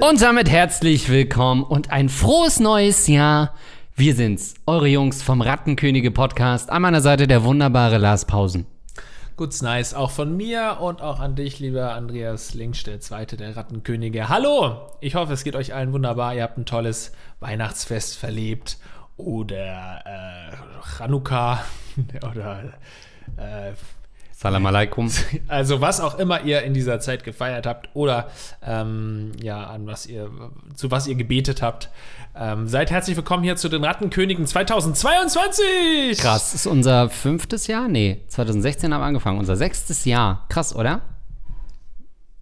Und damit herzlich willkommen und ein frohes neues Jahr. Wir sind's, eure Jungs vom Rattenkönige Podcast. An meiner Seite der wunderbare Lars Pausen. Gut's nice, auch von mir und auch an dich, lieber Andreas Linksch, der zweite der Rattenkönige. Hallo! Ich hoffe, es geht euch allen wunderbar. Ihr habt ein tolles Weihnachtsfest verlebt oder äh, Chanukka oder äh, Salam alaikum. also was auch immer ihr in dieser Zeit gefeiert habt oder ähm, ja, an was ihr, zu was ihr gebetet habt. Ähm, seid herzlich willkommen hier zu den Rattenkönigen 2022! Krass, ist unser fünftes Jahr? Nee, 2016 haben wir angefangen, unser sechstes Jahr. Krass, oder?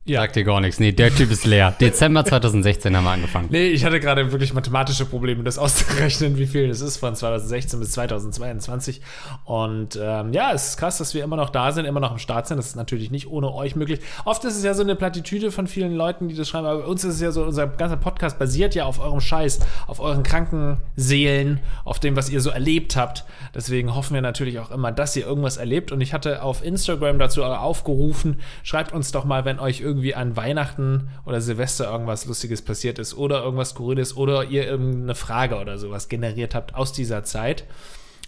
Ja. Sagt dir gar nichts. Nee, der Typ ist leer. Dezember 2016 haben wir angefangen. Nee, ich hatte gerade wirklich mathematische Probleme, das auszurechnen, wie viel das ist von 2016 bis 2022. Und ähm, ja, es ist krass, dass wir immer noch da sind, immer noch im Start sind. Das ist natürlich nicht ohne euch möglich. Oft ist es ja so eine Plattitüde von vielen Leuten, die das schreiben, aber bei uns ist es ja so, unser ganzer Podcast basiert ja auf eurem Scheiß, auf euren kranken Seelen, auf dem, was ihr so erlebt habt. Deswegen hoffen wir natürlich auch immer, dass ihr irgendwas erlebt. Und ich hatte auf Instagram dazu aufgerufen, schreibt uns doch mal, wenn euch irgendwie an Weihnachten oder Silvester irgendwas Lustiges passiert ist oder irgendwas Skurriles oder ihr irgendeine Frage oder sowas generiert habt aus dieser Zeit.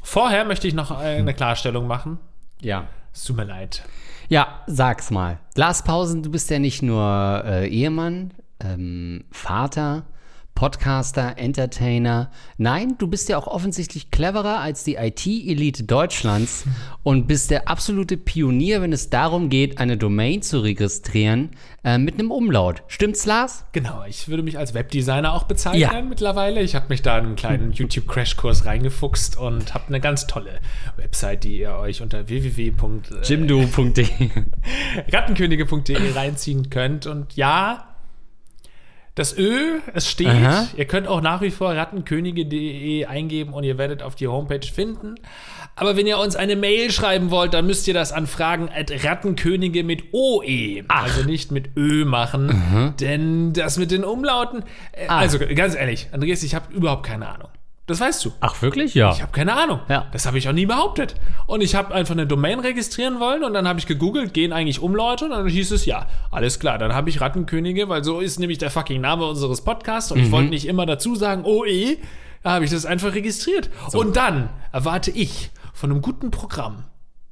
Vorher möchte ich noch eine Klarstellung machen. Ja. Es tut mir leid. Ja, sag's mal. Lars Pausen, du bist ja nicht nur äh, Ehemann, ähm, Vater, Podcaster, Entertainer. Nein, du bist ja auch offensichtlich cleverer als die IT-Elite Deutschlands und bist der absolute Pionier, wenn es darum geht, eine Domain zu registrieren äh, mit einem Umlaut. Stimmt's, Lars? Genau, ich würde mich als Webdesigner auch bezeichnen Ja. mittlerweile. Ich habe mich da in einen kleinen YouTube-Crashkurs reingefuchst und habe eine ganz tolle Website, die ihr euch unter www.rattenkönige.de Jimdo.de. reinziehen könnt. Und ja, das Ö, es steht. Aha. Ihr könnt auch nach wie vor rattenkönige.de eingeben und ihr werdet auf die Homepage finden. Aber wenn ihr uns eine Mail schreiben wollt, dann müsst ihr das an Fragen at rattenkönige mit OE, also nicht mit Ö machen. Denn das mit den Umlauten, äh, Ah. also ganz ehrlich, Andreas, ich habe überhaupt keine Ahnung. Das weißt du. Ach, wirklich? Ja. Ich habe keine Ahnung. Ja. Das habe ich auch nie behauptet. Und ich habe einfach eine Domain registrieren wollen und dann habe ich gegoogelt, gehen eigentlich Umlaute und dann hieß es ja, alles klar. Dann habe ich Rattenkönige, weil so ist nämlich der fucking Name unseres Podcasts und ich wollte nicht immer dazu sagen, OE, da habe ich das einfach registriert. Und dann erwarte ich von einem guten Programm,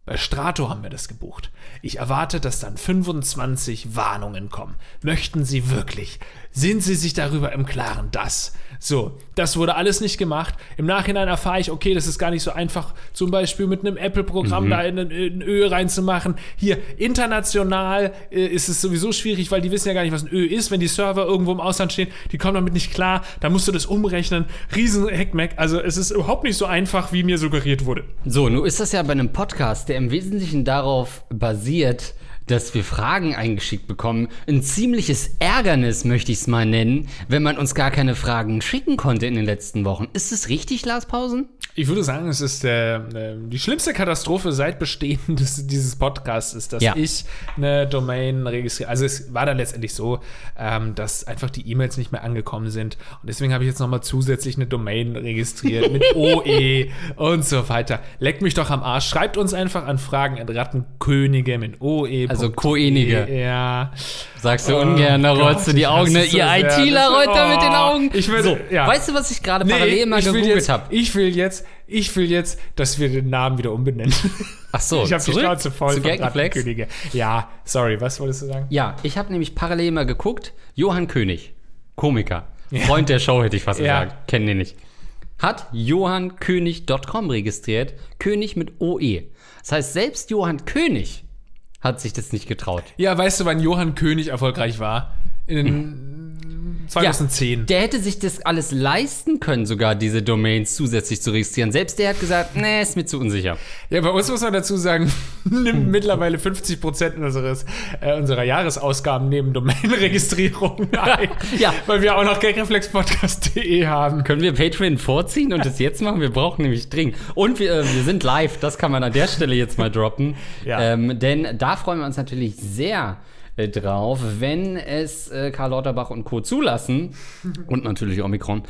bei Strato haben wir das gebucht. Ich erwarte, dass dann 25 Warnungen kommen. Möchten Sie wirklich? Sind Sie sich darüber im Klaren, dass? So, das wurde alles nicht gemacht. Im Nachhinein erfahre ich, okay, das ist gar nicht so einfach, zum Beispiel mit einem Apple-Programm da in, in Ö reinzumachen. Hier, international äh, ist es sowieso schwierig, weil die wissen ja gar nicht, was ein Ö ist. Wenn die Server irgendwo im Ausland stehen, die kommen damit nicht klar. Da musst du das umrechnen. Riesen Hackmack. Also, es ist überhaupt nicht so einfach, wie mir suggeriert wurde. So, nun ist das ja bei einem Podcast, der im Wesentlichen darauf basiert, dass wir Fragen eingeschickt bekommen, ein ziemliches Ärgernis, möchte ich es mal nennen, wenn man uns gar keine Fragen schicken konnte in den letzten Wochen. Ist es richtig, Lars Pausen? Ich würde sagen, es ist äh, die schlimmste Katastrophe seit Bestehen des, dieses Podcasts, ist, dass Ja. ich eine Domain registriere. Also es war dann letztendlich so, ähm, dass einfach die E-Mails nicht mehr angekommen sind. Und deswegen habe ich jetzt nochmal zusätzlich eine Domain registriert mit OE und so weiter. Leckt mich doch am Arsch. Schreibt uns einfach an Fragen at Rattenkönige mit OE. Also Koenige. Ja. Sagst du Oh ungern, da rollst du die Augen, ne? Ihr. ITler rollt da mit den Oh, Augen. ich will- so, ja. weißt du, was ich gerade parallel mal gegoogelt habe? ich will jetzt, ich will jetzt, dass wir den Namen wieder umbenennen. Ach so, ich habe die Schnauze voll zu von? Rattenkönige. Ja, sorry, was wolltest du sagen? Ja, ich habe nämlich parallel mal geguckt. Johann König, Komiker, Freund der Show hätte ich fast Ja. gesagt, kennen den nicht. Hat johannkönig.com registriert, König mit OE. Das heißt, selbst Johann König hat sich das nicht getraut. Ja, weißt du, wann Johann König erfolgreich war? In den 2010. Der hätte sich das alles leisten können, sogar diese Domains zusätzlich zu registrieren. Selbst der hat gesagt, nee, ist mir zu unsicher. Ja, bei uns muss man dazu sagen, nimmt mittlerweile 50 Prozent unseres, äh, unserer Jahresausgaben neben Domain-Registrierung ein. Ja. Weil wir auch noch gagreflexpodcast.de haben. Können wir Patreon vorziehen und das jetzt machen? Wir brauchen nämlich dringend. Und wir, äh, wir sind live, das kann man an der Stelle jetzt mal droppen. Ja. Ähm, denn da freuen wir uns natürlich sehr, drauf. Wenn es äh, Karl Lauterbach und Co. zulassen und natürlich Omikron,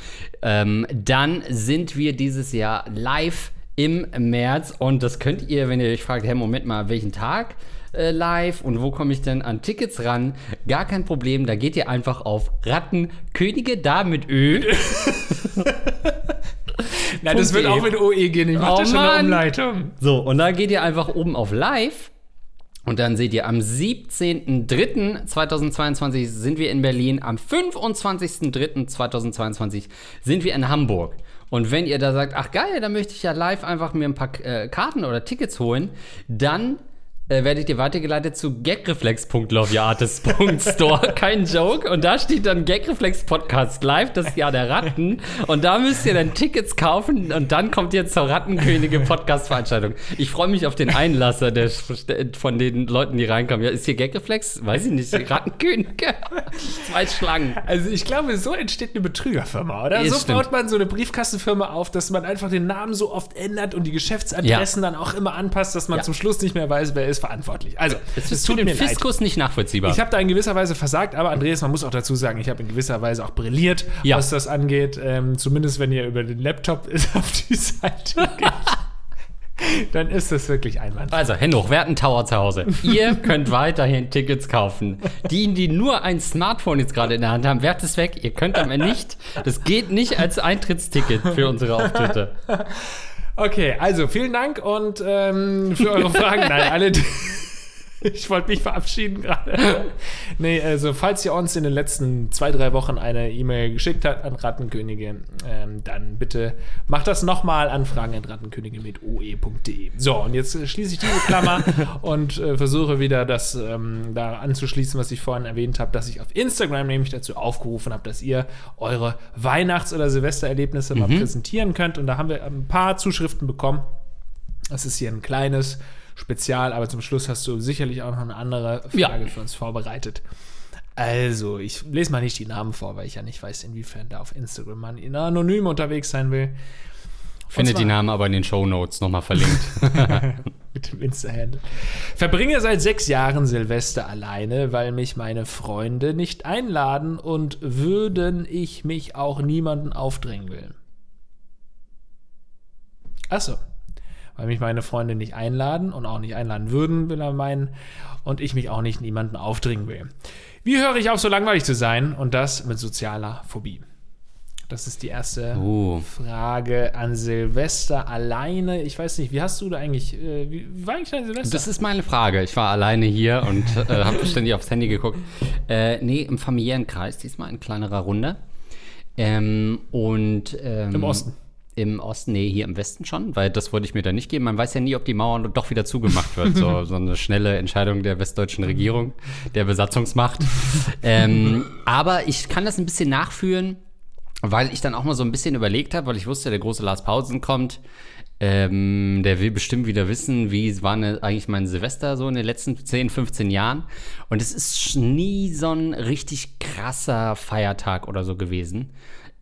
ähm, dann sind wir dieses Jahr live im März und das könnt ihr, wenn ihr euch fragt, hey, Moment mal, welchen Tag? äh, live und wo komme ich denn an Tickets ran? Gar kein Problem, da geht ihr einfach auf Rattenkönige, da mit Ö. Na, das wird .de. auch mit OE gehen. Ich mache Oh da schon eine. Umleitung. So, und da geht ihr einfach oben auf Live. Und dann seht ihr, am 17.03.2022 sind wir in Berlin, am 25.03.2022 sind wir in Hamburg. Und wenn ihr da sagt, ach geil, dann möchte ich ja live einfach mir ein paar äh, Karten oder Tickets holen, dann äh, werdet ihr weitergeleitet zu gagreflex.loviatis.store. Kein Joke. Und da steht dann Gagreflex Podcast Live, das Jahr der Ratten. Und da müsst ihr dann Tickets kaufen und dann kommt ihr zur Rattenkönige Podcast Veranstaltung. Ich freue mich auf den Einlasser der, von den Leuten, die reinkommen. Ja, ist hier Gagreflex? Weiß ich nicht. Rattenkönige? Zwei Schlangen. Also ich glaube, so entsteht eine Betrügerfirma, oder? Ja, so stimmt. baut man so eine Briefkastenfirma auf, dass man einfach den Namen so oft ändert und die Geschäftsadressen dann auch immer anpasst, dass man Ja. zum Schluss nicht mehr weiß, wer ist verantwortlich. Also, Es ist für den Fiskus nicht nachvollziehbar. Ich habe da in gewisser Weise versagt, aber Andreas, man muss auch dazu sagen, ich habe in gewisser Weise auch brilliert, Ja. was das angeht. Ähm, zumindest wenn ihr über den Laptop auf die Seite geht, dann ist das wirklich einwandfrei. Also, Hennoch, wer hat einen Tower zu Hause? Ihr könnt weiterhin Tickets kaufen. Die, die nur ein Smartphone jetzt gerade in der Hand haben, werft es weg. Ihr könnt aber nicht. Das geht nicht als Eintrittsticket für unsere Auftritte. Okay, also vielen Dank und ähm, für eure Fragen. Nein, alle. Ich wollte mich verabschieden gerade. Nee, also falls ihr uns in den letzten zwei, drei Wochen eine E-Mail geschickt habt an Rattenkönige, ähm, dann bitte macht das nochmal an fragen.rattenkönige mit oe.de. So, und jetzt äh, schließe ich diese Klammer und äh, versuche wieder das ähm, da anzuschließen, was ich vorhin erwähnt habe, dass ich auf Instagram nämlich dazu aufgerufen habe, dass ihr eure Weihnachts- oder Silvestererlebnisse mal präsentieren könnt. Und da haben wir ein paar Zuschriften bekommen. Das ist hier ein kleines Spezial, aber zum Schluss hast du sicherlich auch noch eine andere Frage Ja. für uns vorbereitet. Also, ich lese mal nicht die Namen vor, weil ich ja nicht weiß, inwiefern da auf Instagram man anonym unterwegs sein will. Findet die Namen aber in den Shownotes nochmal verlinkt. mit dem Insta-Handle. Verbringe seit sechs Jahren Silvester alleine, weil mich meine Freunde nicht einladen und würden ich mich auch niemanden aufdrängen will. Achso. Weil mich meine Freunde nicht einladen und auch nicht einladen würden, will er meinen, und ich mich auch nicht niemanden aufdringen will. Wie höre ich auf, so langweilig zu sein? Und das mit sozialer Phobie. Das ist die erste Oh. Frage an Silvester alleine. Ich weiß nicht, wie hast du da eigentlich, äh, wie, wie war eigentlich dein Silvester? Das ist meine Frage. Ich war alleine hier und äh, habe ständig aufs Handy geguckt. Äh, nee, im familiären Kreis, diesmal in kleinerer Runde. Ähm, und ähm, Im Osten. Im Osten, nee, hier im Westen schon, weil das wollte ich mir da nicht geben. Man weiß ja nie, ob die Mauer doch wieder zugemacht wird. So, so eine schnelle Entscheidung der westdeutschen Regierung, der Besatzungsmacht. ähm, aber ich kann das ein bisschen nachführen, weil ich dann auch mal so ein bisschen überlegt habe, weil ich wusste, der große Lars Pausen kommt. Ähm, der will bestimmt wieder wissen, wie war ne, eigentlich mein Silvester so in den letzten 10, 15 Jahren. Und es ist nie so ein richtig krasser Feiertag oder so gewesen.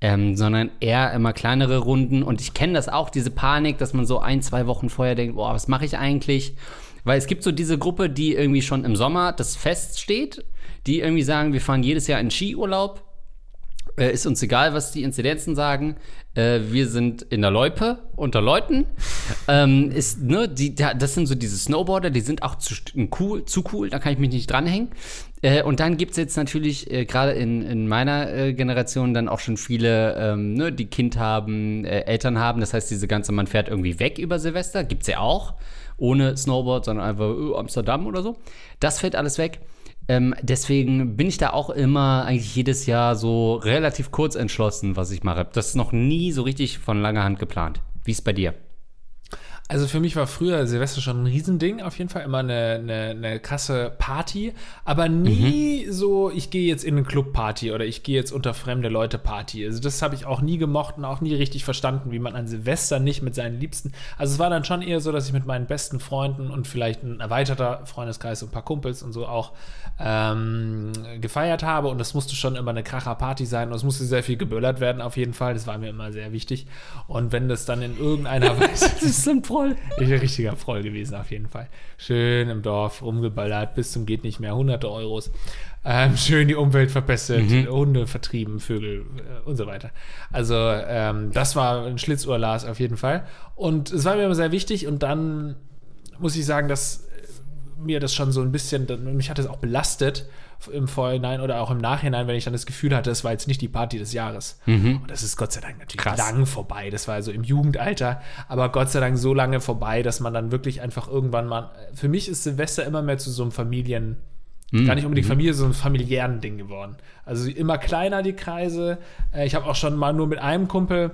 Ähm, sondern eher immer kleinere Runden. Und ich kenne das auch, diese Panik, dass man so ein, zwei Wochen vorher denkt, boah, was mache ich eigentlich? Weil es gibt so diese Gruppe, die irgendwie schon im Sommer das Fest steht, die irgendwie sagen, wir fahren jedes Jahr in Skiurlaub. Äh, ist uns egal, was die Inzidenzen sagen. Äh, wir sind in der Loipe unter Leuten. ähm, ist, ne, die, da- das sind so diese Snowboarder, die sind auch zu, cool, zu cool, da kann ich mich nicht dranhängen. Äh, und dann gibt es jetzt natürlich, äh, gerade in, in meiner äh, Generation, dann auch schon viele, ähm, ne, die Kind haben, äh, Eltern haben. Das heißt, diese ganze, man fährt irgendwie weg über Silvester, gibt's ja auch. Ohne Snowboard, sondern einfach äh, Amsterdam oder so. Das fällt alles weg. Ähm, deswegen bin ich da auch immer eigentlich jedes Jahr so relativ kurz entschlossen, was ich mache. Das ist noch nie so richtig von langer Hand geplant. Wie ist bei dir? Also für mich war früher Silvester schon ein Riesending, auf jeden Fall immer eine, eine, eine krasse Party, aber nie so, ich gehe jetzt in eine Clubparty oder ich gehe jetzt unter fremde Leute Party. Also das habe ich auch nie gemocht und auch nie richtig verstanden, wie man an Silvester nicht mit seinen Liebsten. Also es war dann schon eher so, dass ich mit meinen besten Freunden und vielleicht ein erweiterter Freundeskreis und ein paar Kumpels und so auch ähm, gefeiert habe und das musste schon immer eine Kracher-Party sein und es musste sehr viel geböllert werden auf jeden Fall. Das war mir immer sehr wichtig. Und wenn das dann in irgendeiner Weise Das ist ein Proll. Ich wäre richtiger Proll gewesen, auf jeden Fall. Schön im Dorf rumgeballert, bis zum geht nicht mehr, hunderte Euros. Ähm, schön die Umwelt verbessert, Mhm. Hunde vertrieben, Vögel äh, und so weiter. Also, ähm, das war ein Schlitzohrlas auf jeden Fall. Und es war mir immer sehr wichtig. Und dann muss ich sagen, dass äh, mir das schon so ein bisschen, mich hat es auch belastet im Vorhinein oder auch im Nachhinein, wenn ich dann das Gefühl hatte, es war jetzt nicht die Party des Jahres. Und das ist Gott sei Dank natürlich Krass. lang vorbei. Das war also im Jugendalter, aber Gott sei Dank so lange vorbei, dass man dann wirklich einfach irgendwann mal. Für mich ist Silvester immer mehr zu so einem Familien. Gar nicht unbedingt Familie, so einem familiären Ding geworden. Also immer kleiner die Kreise. Äh, Ich habe auch schon mal nur mit einem Kumpel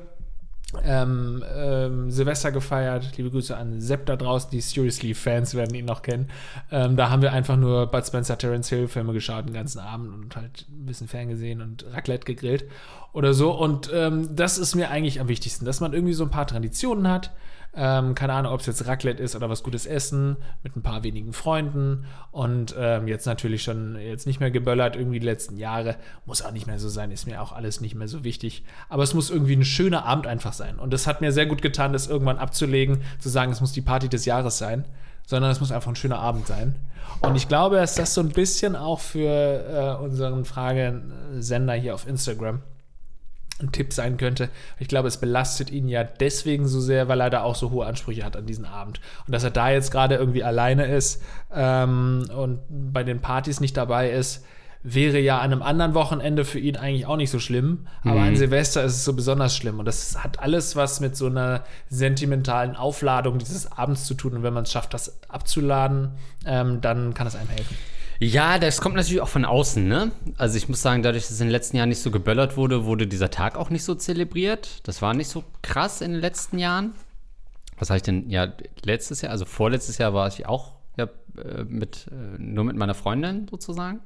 ähm, ähm, Silvester gefeiert. Liebe Grüße an Sepp da draußen, die Seriously-Fans werden ihn noch kennen. Ähm, da haben wir einfach nur Bud Spencer, Terence Hill Filme geschaut den ganzen Abend und halt ein bisschen Fern gesehen und Raclette gegrillt oder so. Und ähm, das ist mir eigentlich am wichtigsten, dass man irgendwie so ein paar Traditionen hat. Ähm, keine Ahnung, ob es jetzt Raclette ist oder was Gutes Essen mit ein paar wenigen Freunden und ähm, jetzt natürlich schon jetzt nicht mehr geböllert irgendwie die letzten Jahre. Muss auch nicht mehr so sein, ist mir auch alles nicht mehr so wichtig. Aber es muss irgendwie ein schöner Abend einfach sein. Und das hat mir sehr gut getan, das irgendwann abzulegen, zu sagen, es muss die Party des Jahres sein, sondern es muss einfach ein schöner Abend sein. Und ich glaube, dass das so ein bisschen auch für äh, unseren Fragesender hier auf Instagram ein Tipp sein könnte. Ich glaube, es belastet ihn ja deswegen so sehr, weil er da auch so hohe Ansprüche hat an diesen Abend. Und dass er da jetzt gerade irgendwie alleine ist ähm, und bei den Partys nicht dabei ist, wäre ja an einem anderen Wochenende für ihn eigentlich auch nicht so schlimm. Aber an Silvester ist es so besonders schlimm. Und das hat alles was mit so einer sentimentalen Aufladung dieses Abends zu tun. Und wenn man es schafft, das abzuladen, ähm, dann kann es einem helfen. Ja, das kommt natürlich auch von außen, ne? Also ich muss sagen, dadurch, dass in den letzten Jahren nicht so geböllert wurde, wurde dieser Tag auch nicht so zelebriert. Das war nicht so krass in den letzten Jahren. Was habe ich denn? Ja, letztes Jahr, also vorletztes Jahr war ich auch ja, äh, mit, äh, nur mit meiner Freundin sozusagen.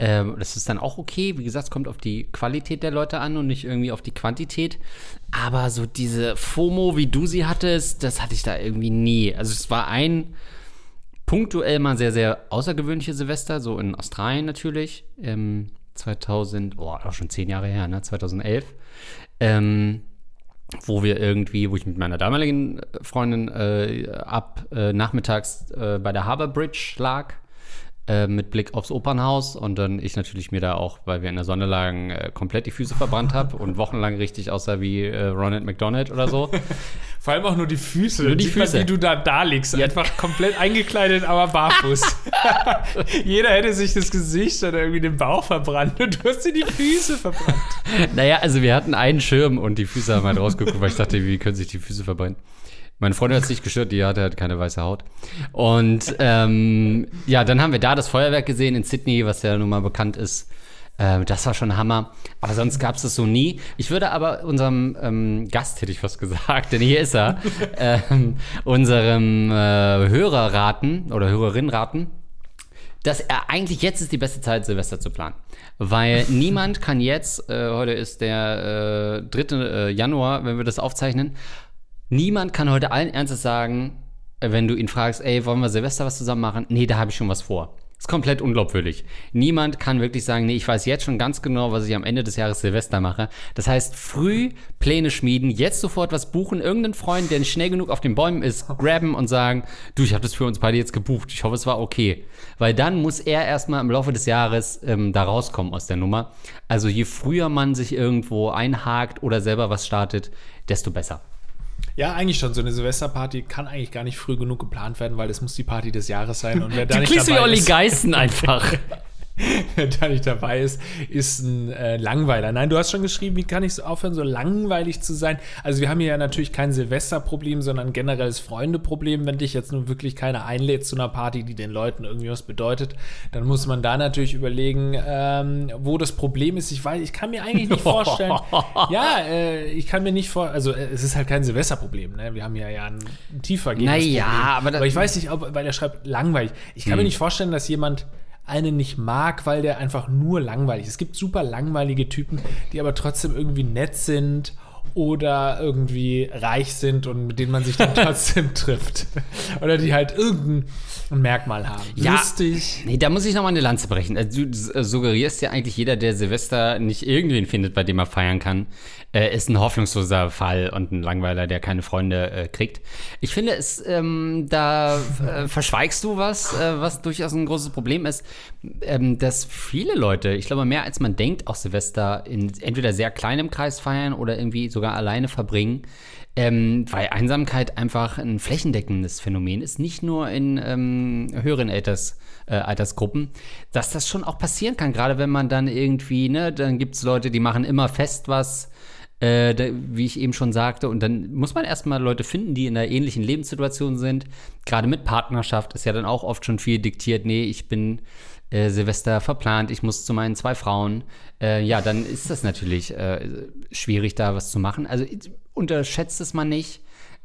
Ähm, das ist dann auch okay. Wie gesagt, es kommt auf die Qualität der Leute an und nicht irgendwie auf die Quantität. Aber so diese FOMO, wie du sie hattest, das hatte ich da irgendwie nie. Also es war ein punktuell mal sehr, sehr außergewöhnliche Silvester, so in Australien natürlich. Ähm, 2000, oh, auch schon zehn Jahre her, ne? 2011. Ähm, wo wir irgendwie, wo ich mit meiner damaligen Freundin äh, ab äh, nachmittags äh, bei der Harbour Bridge lag, äh, mit Blick aufs Opernhaus und dann ich natürlich mir da auch, weil wir in der Sonne lagen, äh, komplett die Füße verbrannt habe und wochenlang richtig aussah wie äh, Ronald McDonald oder so. Vor allem auch nur die Füße. Nur die Sieht man, Füße. Wie du da, da liegst. Einfach komplett eingekleidet, aber barfuß. Jeder hätte sich das Gesicht oder irgendwie den Bauch verbrannt und du hast dir die Füße verbrannt. Naja, also wir hatten einen Schirm und die Füße haben halt rausgeguckt, weil ich dachte, wie können sich die Füße verbrennen? Meine Freundin hat es nicht gestört, die hatte halt keine weiße Haut. Und ähm, ja, dann haben wir da das Feuerwerk gesehen in Sydney, was ja nun mal bekannt ist. Ähm, das war schon Hammer. Aber sonst gab es das so nie. Ich würde aber unserem ähm, Gast, hätte ich fast gesagt, denn hier ist er, ähm, unserem äh, Hörer raten oder Hörerin raten, dass er eigentlich jetzt ist die beste Zeit, Silvester zu planen. Weil niemand kann jetzt, äh, heute ist der äh, 3. Äh, Januar, wenn wir das aufzeichnen, niemand kann heute allen Ernstes sagen, äh, wenn du ihn fragst, ey, wollen wir Silvester was zusammen machen? Nee, da habe ich schon was vor. Ist komplett unglaubwürdig. Niemand kann wirklich sagen, nee, ich weiß jetzt schon ganz genau, was ich am Ende des Jahres Silvester mache. Das heißt, früh Pläne schmieden, jetzt sofort was buchen, irgendeinen Freund, der nicht schnell genug auf den Bäumen ist, graben und sagen, du, ich habe das für uns beide jetzt gebucht. Ich hoffe, es war okay. Weil dann muss er erstmal im Laufe des Jahres ähm, da rauskommen aus der Nummer. Also je früher man sich irgendwo einhakt oder selber was startet, desto besser. Ja, eigentlich schon. So eine Silvesterparty kann eigentlich gar nicht früh genug geplant werden, weil es muss die Party des Jahres sein. Und wer da Du nicht klingst wie dabei Olli ist, Geißen einfach. da nicht dabei ist, ist ein äh, Langweiler. Nein, du hast schon geschrieben, wie kann ich so aufhören, so langweilig zu sein? Also wir haben hier ja natürlich kein Silvesterproblem, sondern ein generelles Freundeproblem. Wenn dich jetzt nun wirklich keiner einlädt zu einer Party, die den Leuten irgendwie was bedeutet, dann muss man da natürlich überlegen, ähm, wo das Problem ist. Ich weiß, ich kann mir eigentlich nicht vorstellen. ja, äh, ich kann mir nicht vor, also äh, es ist halt kein Silvesterproblem. Ne? Wir haben ja ja ein, tiefer Naja, aber das- aber ich weiß nicht, ob, weil er schreibt langweilig. Ich kann mir nicht vorstellen, dass jemand einen nicht mag, weil der einfach nur langweilig ist. Es gibt super langweilige Typen, die aber trotzdem irgendwie nett sind oder irgendwie reich sind und mit denen man sich dann trotzdem trifft. Oder die halt irgendein Merkmal haben. Ja. Lustig. Nee, da muss ich nochmal eine Lanze brechen. Also, du äh, suggerierst ja eigentlich, jeder, der Silvester nicht irgendwen findet, bei dem er feiern kann, äh, ist ein hoffnungsloser Fall und ein Langweiler, der keine Freunde äh, kriegt. Ich finde, es, ähm, da äh, verschweigst du was, äh, was durchaus ein großes Problem ist, ähm, dass viele Leute, ich glaube mehr als man denkt, auch Silvester in entweder sehr kleinem Kreis feiern oder irgendwie sogar alleine verbringen. Ähm, weil Einsamkeit einfach ein flächendeckendes Phänomen ist, nicht nur in ähm, höheren Alters, äh, Altersgruppen, dass das schon auch passieren kann, gerade wenn man dann irgendwie, ne, dann gibt es Leute, die machen immer fest was, äh, wie ich eben schon sagte, und dann muss man erstmal Leute finden, die in einer ähnlichen Lebenssituation sind. Gerade mit Partnerschaft ist ja dann auch oft schon viel diktiert, nee, ich bin äh, Silvester verplant, ich muss zu meinen zwei Frauen. Äh, ja, dann ist das natürlich äh, schwierig, da was zu machen. Also unterschätzt es mal nicht,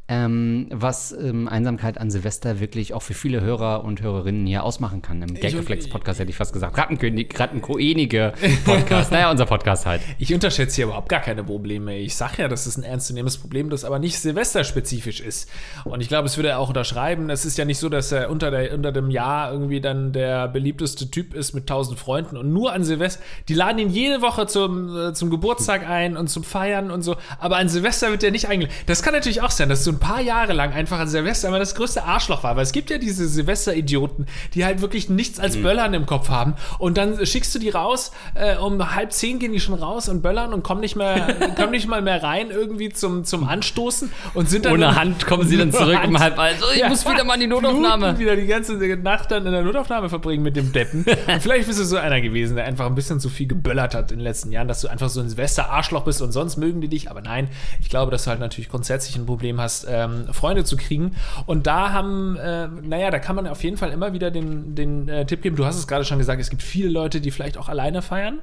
ähm, was ähm, Einsamkeit an Silvester wirklich auch für viele Hörer und Hörerinnen hier ausmachen kann. Im Gagreflex-Podcast hätte ich fast gesagt. Rattenkönig, Rattenkoenige Podcast. naja, unser Podcast halt. Ich unterschätze hier überhaupt gar keine Probleme. Ich sage ja, das ist ein ernstzunehmendes Problem, das aber nicht silvesterspezifisch ist. Und ich glaube, es würde er auch unterschreiben. Es ist ja nicht so, dass er unter, der, unter dem Jahr irgendwie dann der beliebteste Typ ist mit tausend Freunden und nur an Silvester. Die laden ihn jede Woche zum, äh, zum Geburtstag ein und zum Feiern und so. Aber an Silvester wird er nicht eingeladen. Das kann natürlich auch sein, dass so ein paar Jahre lang einfach an Silvester immer das größte Arschloch war. Weil es gibt ja diese Silvester-Idioten, die halt wirklich nichts als Böllern im Kopf haben. Und dann schickst du die raus, äh, um halb zehn gehen die schon raus und böllern und kommen nicht mehr, kommen nicht mal mehr rein irgendwie zum, zum Anstoßen und sind dann Ohne Hand kommen sie dann zurück Hand. um halb eins. Ich muss wieder mal in die Notaufnahme. Bluten wieder die ganze Nacht dann in der Notaufnahme verbringen mit dem Deppen. Und vielleicht bist du so einer gewesen, der einfach ein bisschen zu viel geböllert hat in den letzten Jahren, dass du einfach so ein Silvester-Arschloch bist und sonst mögen die dich. Aber nein, ich glaube, dass du halt natürlich grundsätzlich ein Problem hast, ähm, Freunde zu kriegen. Und da haben, äh, naja, da kann man auf jeden Fall immer wieder den, den äh, Tipp geben. Du hast es gerade schon gesagt, es gibt viele Leute, die vielleicht auch alleine feiern.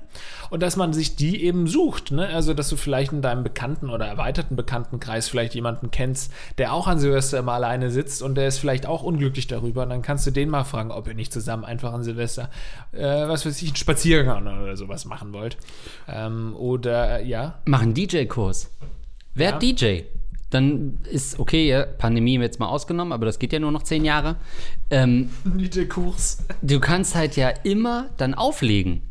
Und dass man sich die eben sucht. Ne? Also, dass du vielleicht in deinem Bekannten- oder erweiterten Bekanntenkreis vielleicht jemanden kennst, der auch an Silvester immer alleine sitzt und der ist vielleicht auch unglücklich darüber. Und dann kannst du den mal fragen, ob ihr nicht zusammen einfach an Silvester, äh, was weiß ich, einen Spaziergang oder sowas machen wollt. Ähm, oder, ja. Mach einen DJ-Kurs. Werd DJ. Dann ist okay, Pandemie jetzt mal ausgenommen, aber das geht ja nur noch zehn Jahre. Ähm, DJ-Kurs. du kannst halt ja immer dann auflegen.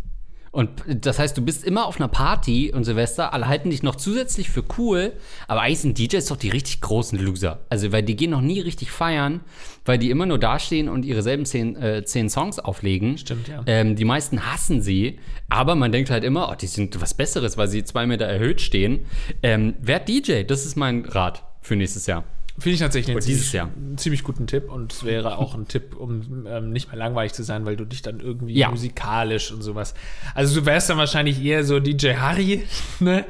Und das heißt, du bist immer auf einer Party und Silvester, alle halten dich noch zusätzlich für cool, aber eigentlich sind DJs doch die richtig großen Loser. Also, weil die gehen noch nie richtig feiern, weil die immer nur dastehen und ihre selben zehn, äh, zehn Songs auflegen. Stimmt, ja. Ähm, die meisten hassen sie, aber man denkt halt immer, oh, die sind was Besseres, weil sie zwei Meter erhöht stehen. Ähm, werd DJ, das ist mein Rat für nächstes Jahr. Finde ich tatsächlich einen ziemlich, Jahr. ziemlich guten Tipp und es wäre auch ein Tipp, um ähm, nicht mehr langweilig zu sein, weil du dich dann irgendwie Ja. musikalisch und sowas. Also du wärst dann wahrscheinlich eher so DJ Harry, ne?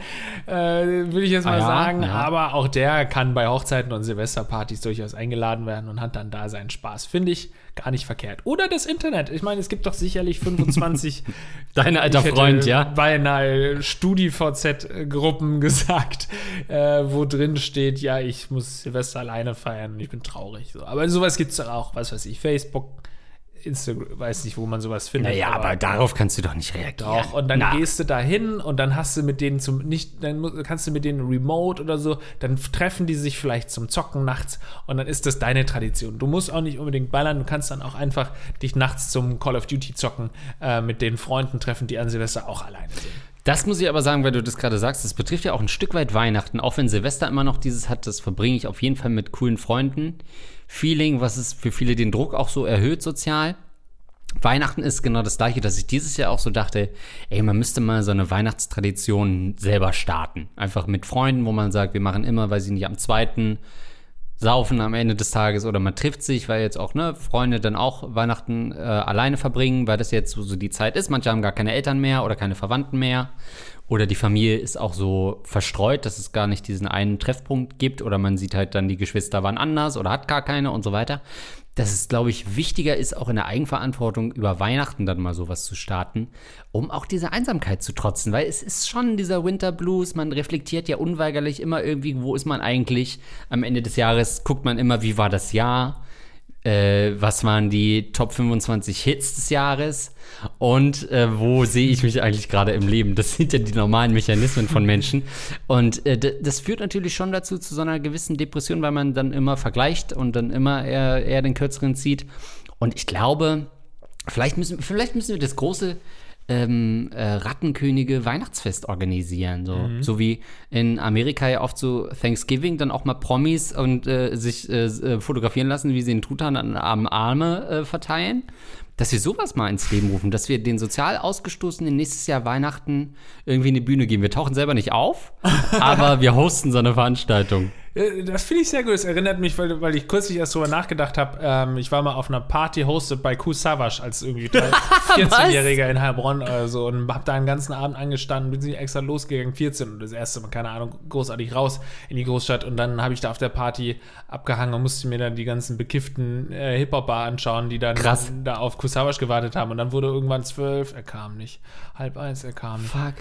Äh, Würde ich jetzt mal Ah sagen. ja. Aber auch der kann bei Hochzeiten und Silvesterpartys durchaus eingeladen werden und hat dann da seinen Spaß. Finde ich gar nicht verkehrt. Oder das Internet. Ich meine, es gibt doch sicherlich 25 Dein alter Freund, ja? Beinahe StudiVZ-Gruppen gesagt, äh, wo drin steht, ja, ich muss Silvester alleine feiern und ich bin traurig. So. Aber sowas gibt es doch auch, was weiß ich, Facebook, Instagram, weiß nicht, wo man sowas findet. Naja, aber darauf kannst du doch nicht reagieren. Doch, und dann Na. gehst du da hin und dann hast du mit denen zum, nicht, dann kannst du mit denen remote oder so, dann treffen die sich vielleicht zum Zocken nachts und dann ist das deine Tradition. Du musst auch nicht unbedingt ballern, du kannst dann auch einfach dich nachts zum Call of Duty zocken, äh, mit den Freunden treffen, die an Silvester auch alleine sind. Das muss ich aber sagen, weil du das gerade sagst, das betrifft ja auch ein Stück weit Weihnachten, auch wenn Silvester immer noch dieses hat, das verbringe ich auf jeden Fall mit coolen Freunden. Feeling, was es für viele den Druck auch so erhöht sozial. Weihnachten ist genau das gleiche, dass ich dieses Jahr auch so dachte, ey, man müsste mal so eine Weihnachtstradition selber starten. Einfach mit Freunden, wo man sagt, wir machen immer, weiß ich nicht, am zweiten saufen am Ende des Tages oder man trifft sich, weil jetzt auch ne, Freunde dann auch Weihnachten äh, alleine verbringen, weil das jetzt so, so die Zeit ist. Manche haben gar keine Eltern mehr oder keine Verwandten mehr. Oder die Familie ist auch so verstreut, dass es gar nicht diesen einen Treffpunkt gibt. Oder man sieht halt dann, die Geschwister waren anders oder hat gar keine und so weiter. Dass es, glaube ich, wichtiger ist, auch in der Eigenverantwortung über Weihnachten dann mal sowas zu starten, um auch diese Einsamkeit zu trotzen. Weil es ist schon dieser Winter Blues, man reflektiert ja unweigerlich immer irgendwie, wo ist man eigentlich. Am Ende des Jahres guckt man immer, wie war das Jahr äh, was waren die Top 25 Hits des Jahres und äh, wo sehe ich mich eigentlich gerade im Leben. Das sind ja die normalen Mechanismen von Menschen. Und äh, das führt natürlich schon dazu zu so einer gewissen Depression, weil man dann immer vergleicht und dann immer eher, eher den Kürzeren zieht. Und ich glaube, vielleicht müssen, vielleicht müssen wir das große ähm, äh, Rattenkönige Weihnachtsfest organisieren. So. Mhm. so wie in Amerika ja oft so Thanksgiving dann auch mal Promis und äh, sich äh, äh fotografieren lassen, wie sie den Truthahn an Arme äh, verteilen dass wir sowas mal ins Leben rufen, dass wir den sozial Ausgestoßenen nächstes Jahr Weihnachten irgendwie eine Bühne geben. Wir tauchen selber nicht auf, aber wir hosten so eine Veranstaltung. Das finde ich sehr gut. Es erinnert mich, weil, weil ich kürzlich erst darüber nachgedacht habe. Ähm, ich war mal auf einer Party hosted bei Ku Savage als irgendwie 14-Jähriger in Heilbronn oder so und habe da einen ganzen Abend angestanden, bin extra losgegangen, 14 und das erste Mal, keine Ahnung, großartig raus in die Großstadt und dann habe ich da auf der Party abgehangen und musste mir dann die ganzen bekifften äh, Hip-Hop-Bar anschauen, die dann Krass. da auf Ku Savage gewartet haben und dann wurde irgendwann zwölf, er kam nicht, halb eins, er kam nicht. Fuck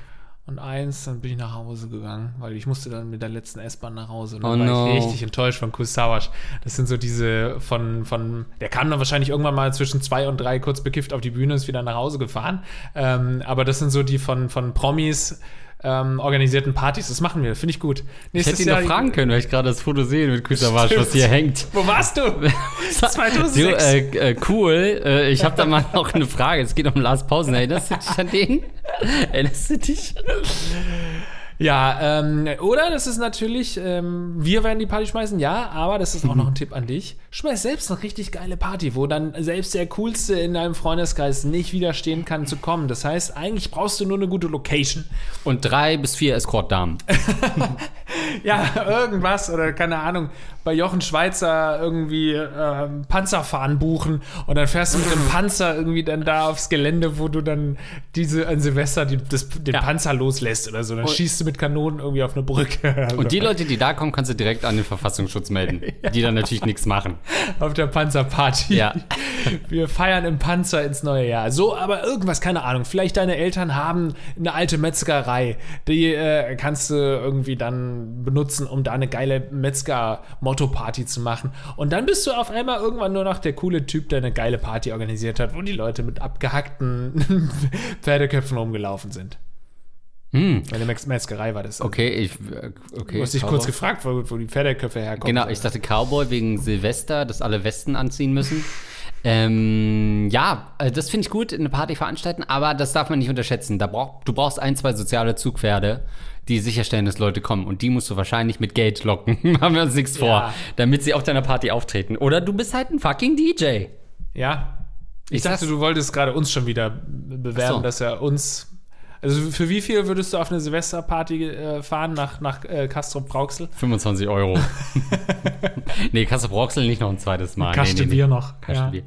und eins, dann bin ich nach Hause gegangen, weil ich musste dann mit der letzten S-Bahn nach Hause. Und dann oh war no. ich richtig enttäuscht von Kusawasch. Das sind so diese von, von, der kam dann wahrscheinlich irgendwann mal zwischen zwei und drei kurz bekifft auf die Bühne, ist wieder nach Hause gefahren. Ähm, aber das sind so die von, von Promis, ähm, organisierten Partys. Das machen wir, finde ich gut. Nächstes ich hätte ihn noch fragen können, weil ich gerade das Foto sehe mit Kusawasch, was hier hängt. Wo warst du? 2006. Du, äh, äh, cool. Äh, ich habe da mal noch eine Frage. Es geht um Lars Pausen. Erinnerst du dich an den? Erinnerst du dich? Ja, ähm, oder das ist natürlich, ähm, wir werden die Party schmeißen, ja, aber das ist auch noch ein Tipp an dich. Schmeiß selbst eine richtig geile Party, wo dann selbst der Coolste in deinem Freundeskreis nicht widerstehen kann zu kommen. Das heißt, eigentlich brauchst du nur eine gute Location. Und drei bis vier Escort-Damen. ja, irgendwas oder keine Ahnung, bei Jochen Schweizer irgendwie äh, Panzerfahren buchen und dann fährst du mit dem Panzer irgendwie dann da aufs Gelände, wo du dann diese an Silvester die, das, den ja. Panzer loslässt oder so. Dann und schießt du mit Kanonen irgendwie auf eine Brücke. Also. Und die Leute, die da kommen, kannst du direkt an den Verfassungsschutz melden, ja. die dann natürlich nichts machen. Auf der Panzerparty. Ja. Wir feiern im Panzer ins neue Jahr. So, aber irgendwas, keine Ahnung. Vielleicht deine Eltern haben eine alte Metzgerei. Die äh, kannst du irgendwie dann benutzen, um da eine geile Metzger-Motto-Party zu machen. Und dann bist du auf einmal irgendwann nur noch der coole Typ, der eine geile Party organisiert hat, wo die Leute mit abgehackten Pferdeköpfen rumgelaufen sind. Hm. Eine Metzgerei war das. Okay, ich. Okay, du hast dich kurz gefragt, wo, wo, die Pferdeköpfe herkommen. Genau, ich dachte Cowboy wegen Silvester, dass alle Westen anziehen müssen. ähm, ja, äh, das finde ich gut, eine Party veranstalten, aber das darf man nicht unterschätzen. Da brauch, du brauchst ein, zwei soziale Zugpferde, die sicherstellen, dass Leute kommen. Und die musst du wahrscheinlich mit Geld locken. Machen wir uns nichts ja. vor. Damit sie auf deiner Party auftreten. Oder du bist halt ein fucking DJ. Ja. Ich, ich dachte, du wolltest gerade uns schon wieder bewerben, so. dass er uns also für wie viel würdest du auf eine Silvesterparty äh, fahren nach, nach äh, Castro Brauxel? 25 Euro. nee, Castro Brauxel nicht noch ein zweites Mal. Kaste nee, nee, Bier noch. Kaste ja.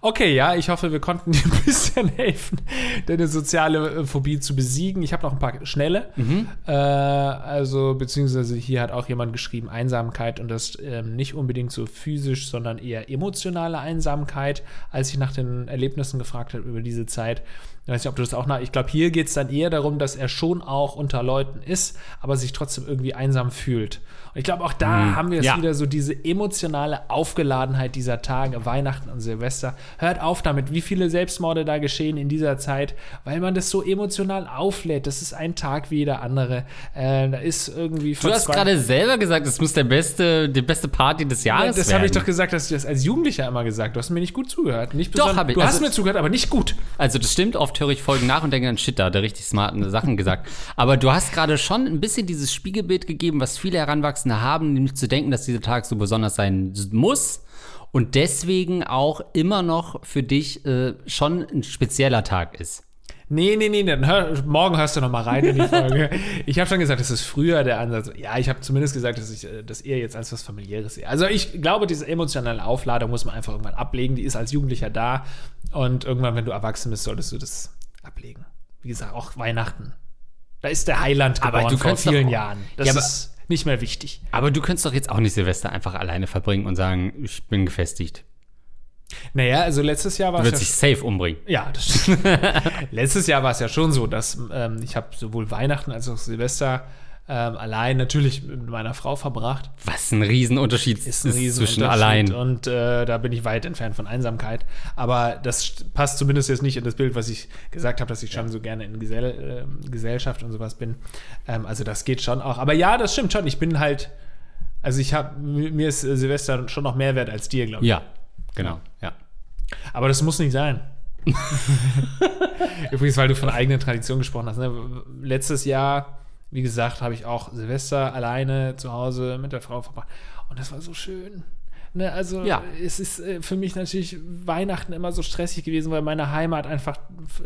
Okay, ja, ich hoffe, wir konnten dir ein bisschen helfen, deine soziale äh, Phobie zu besiegen. Ich habe noch ein paar schnelle. Mhm. Äh, also, beziehungsweise hier hat auch jemand geschrieben, Einsamkeit und das ähm, nicht unbedingt so physisch, sondern eher emotionale Einsamkeit, als ich nach den Erlebnissen gefragt habe über diese Zeit. Ich weiß nicht, ob du das auch nach. Ich glaube, hier geht es dann eher darum, dass er schon auch unter Leuten ist, aber sich trotzdem irgendwie einsam fühlt. Und ich glaube, auch da mhm. haben wir es ja. wieder so diese emotionale Aufgeladenheit dieser Tage, Weihnachten und Silvester. Hört auf damit, wie viele Selbstmorde da geschehen in dieser Zeit, weil man das so emotional auflädt. Das ist ein Tag wie jeder andere. Äh, da ist irgendwie. Du hast gerade selber gesagt, es muss der beste, die beste Party des Jahres ja, das habe ich doch gesagt, dass ich das als Jugendlicher immer gesagt. Du hast mir nicht gut zugehört. Nicht doch, habe ich. Du hast also, mir zugehört, aber nicht gut. Also das stimmt. Oft höre ich Folgen nach und denke dann, shit, da hat er richtig smarten Sachen gesagt. Aber du hast gerade schon ein bisschen dieses Spiegelbild gegeben, was viele Heranwachsende haben, nämlich zu denken, dass dieser Tag so besonders sein muss und deswegen auch immer noch für dich äh, schon ein spezieller Tag ist. Nee, nee, nee, dann hör, morgen hörst du noch mal rein in die Folge. ich habe schon gesagt, das ist früher der Ansatz. Ja, ich habe zumindest gesagt, dass ich äh, das eher jetzt als was familiäres sehe. Also ich glaube, diese emotionale Aufladung muss man einfach irgendwann ablegen. Die ist als Jugendlicher da und irgendwann, wenn du erwachsen bist, solltest du das ablegen. Wie gesagt, auch Weihnachten. Da ist der Heiland geboren aber du vor vielen doch, Jahren. Das ja, ist nicht mehr wichtig. Aber du könntest doch jetzt auch nicht Silvester einfach alleine verbringen und sagen, ich bin gefestigt. Naja, also letztes Jahr war es. Du wirst ja dich safe umbringen. Ja, das stimmt. letztes Jahr war es ja schon so, dass ähm, ich habe sowohl Weihnachten als auch Silvester ähm, allein natürlich mit meiner Frau verbracht. Was ein Riesenunterschied Ist ein ist zwischen Riesenunterschied allein. Und äh, da bin ich weit entfernt von Einsamkeit. Aber das st- passt zumindest jetzt nicht in das Bild, was ich gesagt habe, dass ich schon so gerne in Gesell äh, Gesellschaft und sowas bin. Ähm, also das geht schon auch. Aber ja, das stimmt schon. Ich bin halt, also ich habe, mir ist äh, Silvester schon noch mehr wert als dir, glaube ich. Ja, genau, ja. Aber das muss nicht sein. Übrigens, weil du von eigenen Traditionen gesprochen hast. Ne? Letztes Jahr, wie gesagt, habe ich auch Silvester alleine zu Hause mit der Frau verbracht. Und das war so schön. Ne, also Ja. es ist äh, für mich natürlich Weihnachten immer so stressig gewesen, weil meine Heimat einfach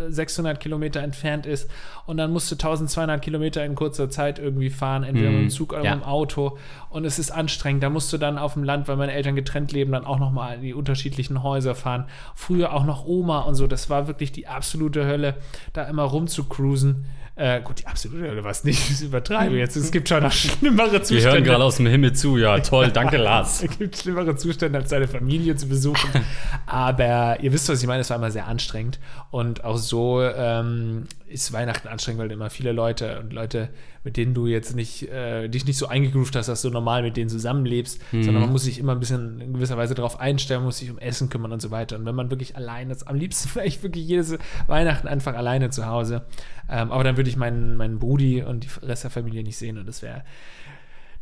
600 Kilometer entfernt ist und dann musst du 1200 Kilometer in kurzer Zeit irgendwie fahren, entweder mit dem Zug oder ja. mit dem Auto und es ist anstrengend. Da musst du dann auf dem Land, weil meine Eltern getrennt leben, dann auch nochmal in die unterschiedlichen Häuser fahren. Früher auch noch Oma und so, das war wirklich die absolute Hölle, da immer rumzucruisen. Äh, gut, die absolute Hölle war es nicht, ich übertreibe jetzt. Es gibt schon noch schlimmere Wir Zustände. hören gerade aus dem Himmel zu, ja, toll, danke Lars. Es gibt schlimmere Zustände, als seine Familie zu besuchen. Aber ihr wisst, was ich meine, es war immer sehr anstrengend. Und auch so ähm, ist Weihnachten anstrengend, weil immer viele Leute und Leute, mit denen du jetzt nicht, äh, dich nicht so eingegroovt hast, dass du normal mit denen zusammenlebst, sondern man muss sich immer ein bisschen in gewisser Weise darauf einstellen, muss sich um Essen kümmern und so weiter. Und wenn man wirklich allein ist, am liebsten vielleicht wirklich jedes Weihnachten einfach alleine zu Hause. Ähm, aber dann würde ich meinen, meinen Brudi und die Rest der Familie nicht sehen und das wäre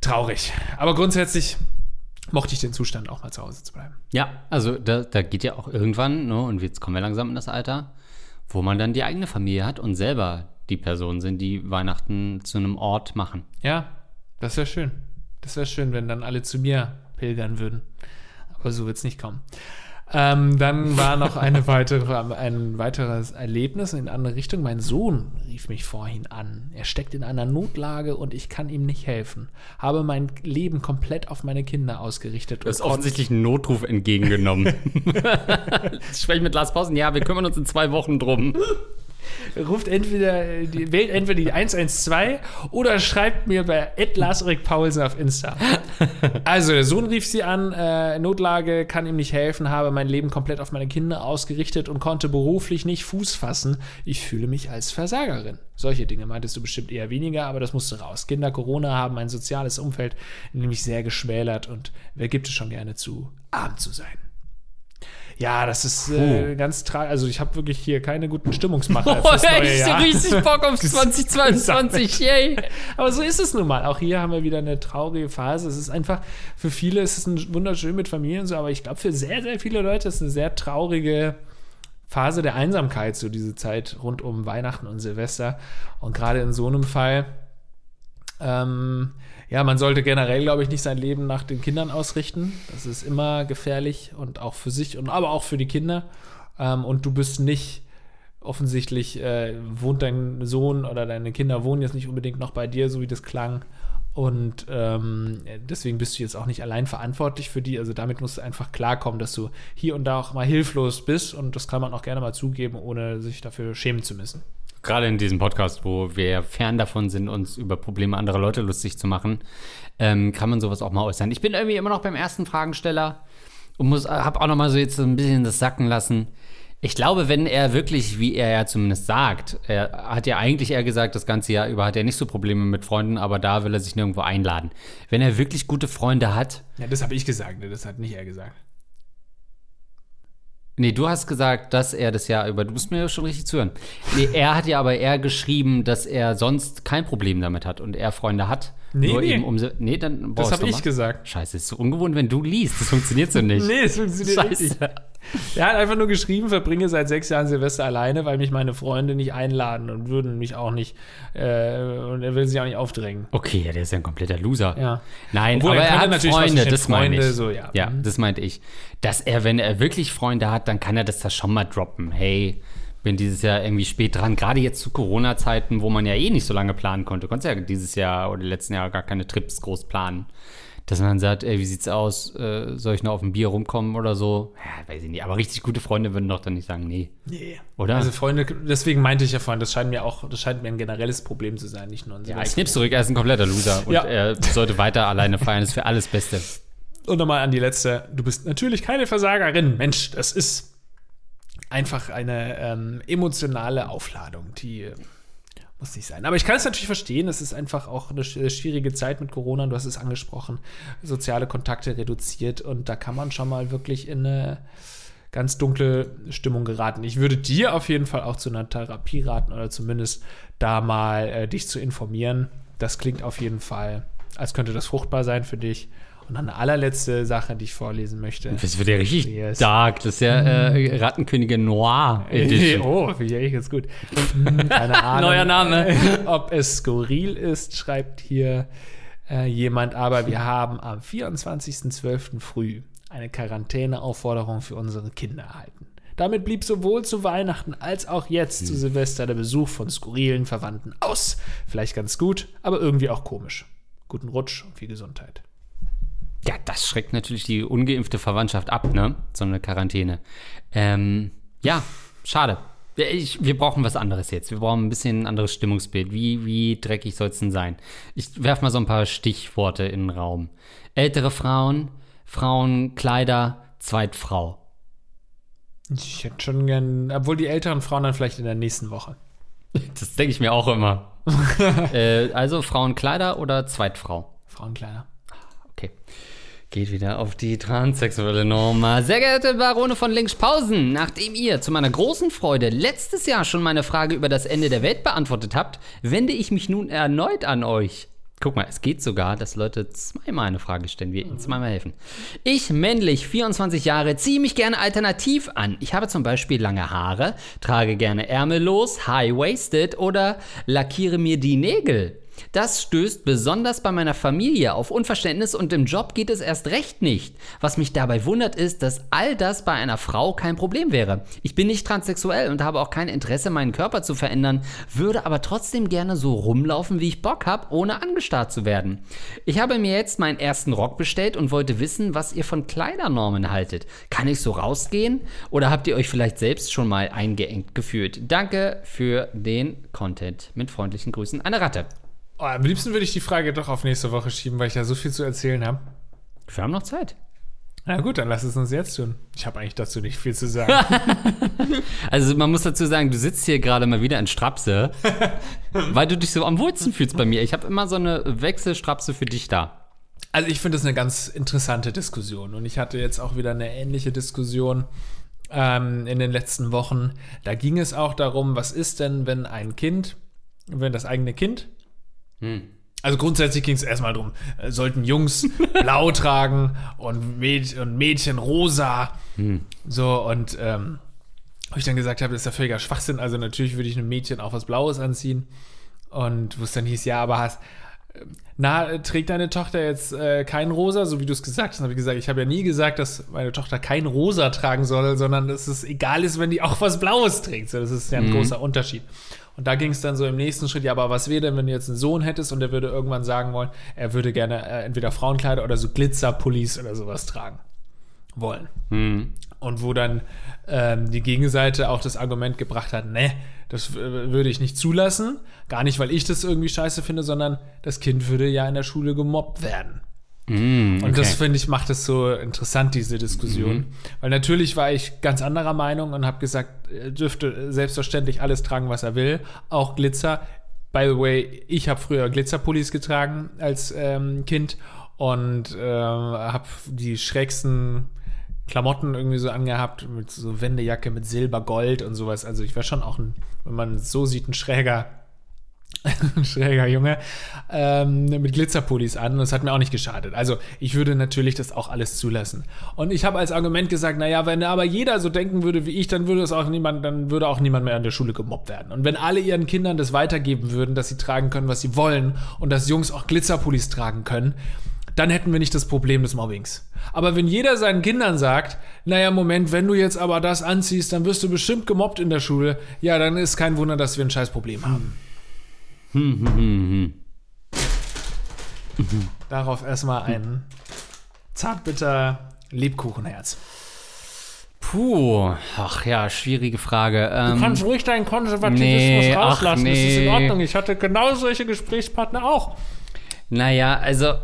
traurig. Aber grundsätzlich mochte ich den Zustand, auch mal zu Hause zu bleiben. Ja, also da, da geht ja auch irgendwann, ne, und jetzt kommen wir langsam in das Alter, wo man dann die eigene Familie hat und selber die Personen sind, die Weihnachten zu einem Ort machen. Ja, das wäre schön. Das wäre schön, wenn dann alle zu mir pilgern würden. Aber so wird es nicht kommen. Ähm, dann war noch eine weitere, ein weiteres Erlebnis in eine andere Richtung. Mein Sohn rief mich vorhin an. Er steckt in einer Notlage und ich kann ihm nicht helfen. Habe mein Leben komplett auf meine Kinder ausgerichtet. Du hast offensichtlich einen Notruf entgegengenommen. ich spreche mit Lars Pausen, ja, wir kümmern uns in zwei Wochen drum. ruft entweder, die, wählt entweder die 112 oder schreibt mir bei Lars-Erik Paulsen auf Insta. Also, der Sohn rief sie an, äh, Notlage, kann ihm nicht helfen, habe mein Leben komplett auf meine Kinder ausgerichtet und konnte beruflich nicht Fuß fassen. Ich fühle mich als Versagerin. Solche Dinge meintest du bestimmt eher weniger, aber das musste raus. Kinder Corona haben ein soziales Umfeld nämlich sehr geschmälert und wer gibt es schon gerne zu, arm zu sein? Ja, das ist äh, ganz tragisch. Also ich habe wirklich hier keine guten Stimmungsmacher Oh, ich Jahr. richtig Bock auf 2022, yay. Aber so ist es nun mal. Auch hier haben wir wieder eine traurige Phase. Es ist einfach, für viele ist es ein wunderschön mit Familien und so, aber ich glaube, für sehr, sehr viele Leute ist es eine sehr traurige Phase der Einsamkeit, so diese Zeit rund um Weihnachten und Silvester. Und gerade in so einem Fall, ähm, ja, man sollte generell, glaube ich, nicht sein Leben nach den Kindern ausrichten. Das ist immer gefährlich und auch für sich und aber auch für die Kinder. Ähm, und du bist nicht offensichtlich äh, wohnt dein Sohn oder deine Kinder wohnen jetzt nicht unbedingt noch bei dir, so wie das klang. Und ähm, deswegen bist du jetzt auch nicht allein verantwortlich für die. Also damit musst du einfach klarkommen, dass du hier und da auch mal hilflos bist. Und das kann man auch gerne mal zugeben, ohne sich dafür schämen zu müssen. Gerade in diesem Podcast, wo wir fern davon sind, uns über Probleme anderer Leute lustig zu machen, ähm, kann man sowas auch mal äußern. Ich bin irgendwie immer noch beim ersten Fragensteller und muss, habe auch noch mal so jetzt so ein bisschen das sacken lassen. Ich glaube, wenn er wirklich, wie er ja zumindest sagt, er hat ja eigentlich eher gesagt, das ganze Jahr über hat er nicht so Probleme mit Freunden, aber da will er sich nirgendwo einladen. Wenn er wirklich gute Freunde hat, Ja, das habe ich gesagt, ne? das hat nicht er gesagt. Nee, du hast gesagt, dass er das Jahr über, du musst mir schon richtig zuhören. Nee, er hat ja aber eher geschrieben, dass er sonst kein Problem damit hat und er Freunde hat. Nee, nur nee. eben um Nee, dann Das habe ich gesagt. Scheiße, ist so ungewohnt, wenn du liest. Das funktioniert so nicht. Nee, es funktioniert Scheiße. richtig. Er hat einfach nur geschrieben, verbringe seit sechs Jahren Silvester alleine, weil mich meine Freunde nicht einladen und würden mich auch nicht, äh, und er will sich auch nicht aufdrängen. Okay, ja, der ist ja ein kompletter Loser. Ja. Nein, Obwohl, aber er er, hat natürlich Freunde, das meine ich. So, ja. ja, Mhm. das meinte ich. Dass er, wenn er wirklich Freunde hat, dann kann er das da schon mal droppen. Hey, bin dieses Jahr irgendwie spät dran. Gerade jetzt zu Corona-Zeiten, wo man ja eh nicht so lange planen konnte. Du konntest ja dieses Jahr oder letzten Jahr gar keine Trips groß planen. Dass man sagt, ey, wie sieht's aus? Äh, soll ich noch auf ein Bier rumkommen oder so? Ja, weiß ich nicht. Aber richtig gute Freunde würden doch dann nicht sagen, nee. Nee. Oder? Also Freunde, deswegen meinte ich ja vorhin, das scheint mir auch, das scheint mir ein generelles Problem zu sein, nicht nur ein ja, ich nehm's zurück. Er ist ein kompletter Loser. Und Ja. er sollte weiter alleine feiern. Das ist für alles Beste. Und nochmal an die letzte. Du bist natürlich keine Versagerin. Mensch, das ist einfach eine ähm, emotionale Aufladung, die Muss nicht sein. Aber ich kann es natürlich verstehen. Es ist einfach auch eine schwierige Zeit mit Corona. Du hast es angesprochen. Soziale Kontakte reduziert. Und da kann man schon mal wirklich in eine ganz dunkle Stimmung geraten. Ich würde dir auf jeden Fall auch zu einer Therapie raten oder zumindest da mal äh, dich zu informieren. Das klingt auf jeden Fall, als könnte das fruchtbar sein für dich. Und dann eine allerletzte Sache, die ich vorlesen möchte. Das wird ja richtig yes. dark. Das ist ja äh, Rattenkönigin Noir Edition. oh, finde ich ganz gut. Keine Ahnung. Neuer Name. ob es skurril ist, schreibt hier äh, jemand. Aber wir haben am 24.12. früh eine Quarantäneaufforderung für unsere Kinder erhalten. Damit blieb sowohl zu Weihnachten als auch jetzt hm. zu Silvester der Besuch von skurrilen Verwandten aus. Vielleicht ganz gut, aber irgendwie auch komisch. Guten Rutsch und viel Gesundheit. Ja, das schreckt natürlich die ungeimpfte Verwandtschaft ab, ne? So eine Quarantäne. Ähm, ja, schade. Ich, wir brauchen was anderes jetzt. Wir brauchen ein bisschen ein anderes Stimmungsbild. Wie, wie dreckig soll es denn sein? Ich werfe mal so ein paar Stichworte in den Raum. Ältere Frauen, Frauenkleider, Zweitfrau. Ich hätte schon gern, obwohl die älteren Frauen dann vielleicht in der nächsten Woche. Das denke ich mir auch immer. äh, also Frauenkleider oder Zweitfrau? Frauenkleider. Okay. Geht wieder auf die transsexuelle Norma. Sehr geehrte Barone von Linkspausen, nachdem ihr zu meiner großen Freude letztes Jahr schon meine Frage über das Ende der Welt beantwortet habt, wende ich mich nun erneut an euch. Guck mal, es geht sogar, dass Leute zweimal eine Frage stellen, wir ihnen zweimal helfen. Ich, männlich, 24 Jahre, ziehe mich gerne alternativ an. Ich habe zum Beispiel lange Haare, trage gerne ärmellos, high-waisted oder lackiere mir die Nägel. Das stößt besonders bei meiner Familie auf Unverständnis und im Job geht es erst recht nicht. Was mich dabei wundert ist, dass all das bei einer Frau kein Problem wäre. Ich bin nicht transsexuell und habe auch kein Interesse, meinen Körper zu verändern, würde aber trotzdem gerne so rumlaufen, wie ich Bock habe, ohne angestarrt zu werden. Ich habe mir jetzt meinen ersten Rock bestellt und wollte wissen, was ihr von Kleidernormen haltet. Kann ich so rausgehen oder habt ihr euch vielleicht selbst schon mal eingeengt gefühlt? Danke für den Content. Mit freundlichen Grüßen, eine Ratte. Oh, am liebsten würde ich die Frage doch auf nächste Woche schieben, weil ich ja so viel zu erzählen habe. Wir haben noch Zeit. Na gut, dann lass es uns jetzt tun. Ich habe eigentlich dazu nicht viel zu sagen. also man muss dazu sagen, du sitzt hier gerade mal wieder in Strapse, weil du dich so am wohlsten fühlst bei mir. Ich habe immer so eine Wechselstrapse für dich da. Also ich finde das eine ganz interessante Diskussion und ich hatte jetzt auch wieder eine ähnliche Diskussion ähm, in den letzten Wochen. Da ging es auch darum, was ist denn, wenn ein Kind, wenn das eigene Kind hm. Also grundsätzlich ging es erstmal darum, äh, sollten Jungs blau tragen und, Mäd und, Mädchen rosa. Hm. So, und ähm, wo ich dann gesagt habe, das ist ja völliger Schwachsinn. Also natürlich würde ich einem Mädchen auch was Blaues anziehen. Und wo es dann hieß, ja, aber hast, na, trägt deine Tochter jetzt äh, kein Rosa, so wie du es gesagt hast? habe ich gesagt, ich habe ja nie gesagt, dass meine Tochter kein Rosa tragen soll, sondern dass es egal ist, wenn die auch was Blaues trägt. So, das ist ja ein mhm. großer Unterschied. Und da ging es dann so im nächsten Schritt, ja, aber was wäre denn, wenn du jetzt einen Sohn hättest und der würde irgendwann sagen wollen, er würde gerne äh, entweder Frauenkleider oder so Glitzerpullis oder sowas tragen wollen. Mhm. Und wo dann ähm, die Gegenseite auch das Argument gebracht hat, ne, das äh, würde ich nicht zulassen. Gar nicht, weil ich das irgendwie scheiße finde, sondern das Kind würde ja in der Schule gemobbt werden. Mm, okay. Und das finde ich macht es so interessant, diese Diskussion. Mhm. Weil natürlich war ich ganz anderer Meinung und habe gesagt, er dürfte selbstverständlich alles tragen, was er will, auch Glitzer. By the way, ich habe früher Glitzerpullis getragen als ähm, Kind und äh, habe die schrägsten Klamotten irgendwie so angehabt, mit so Wendejacke mit Silber, Gold und sowas. Also ich war schon auch ein, wenn man es so sieht, ein schräger schräger Junge, ähm, mit Glitzerpullis an und es hat mir auch nicht geschadet. Also ich würde natürlich das auch alles zulassen. Und ich habe als Argument gesagt, naja, wenn aber jeder so denken würde wie ich, dann würde es auch niemand, dann würde auch niemand mehr an der Schule gemobbt werden. Und wenn alle ihren Kindern das weitergeben würden, dass sie tragen können, was sie wollen und dass Jungs auch Glitzerpullis tragen können, dann hätten wir nicht das Problem des Mobbings. Aber wenn jeder seinen Kindern sagt, naja, Moment, wenn du jetzt aber das anziehst, dann wirst du bestimmt gemobbt in der Schule, ja, dann ist kein Wunder, dass wir ein scheiß Problem haben. Darauf erstmal ein zartbitter Lebkuchenherz. Puh, ach ja, schwierige Frage. Ähm, du kannst ruhig deinen Konservatismus nee, rauslassen, nee. das ist in Ordnung. Ich hatte genau solche Gesprächspartner auch. Naja, also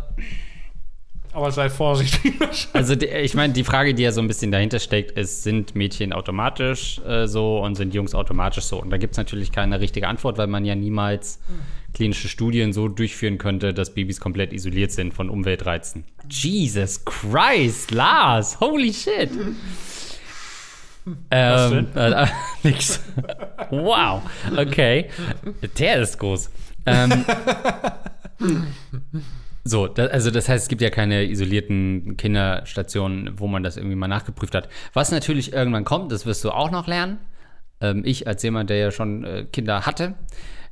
Aber sei vorsichtig. Also die, ich meine, die Frage, die ja so ein bisschen dahinter steckt, ist, sind Mädchen automatisch äh, so und sind Jungs automatisch so? Und da gibt es natürlich keine richtige Antwort, weil man ja niemals klinische Studien so durchführen könnte, dass Babys komplett isoliert sind von Umweltreizen. Jesus Christ, Lars, holy shit. ähm, äh, äh, nix. wow, okay. Der ist groß. Ähm, so, da, also das heißt, es gibt ja keine isolierten Kinderstationen, wo man das irgendwie mal nachgeprüft hat. Was natürlich irgendwann kommt, das wirst du auch noch lernen. Ähm, ich als jemand, der ja schon äh, Kinder hatte,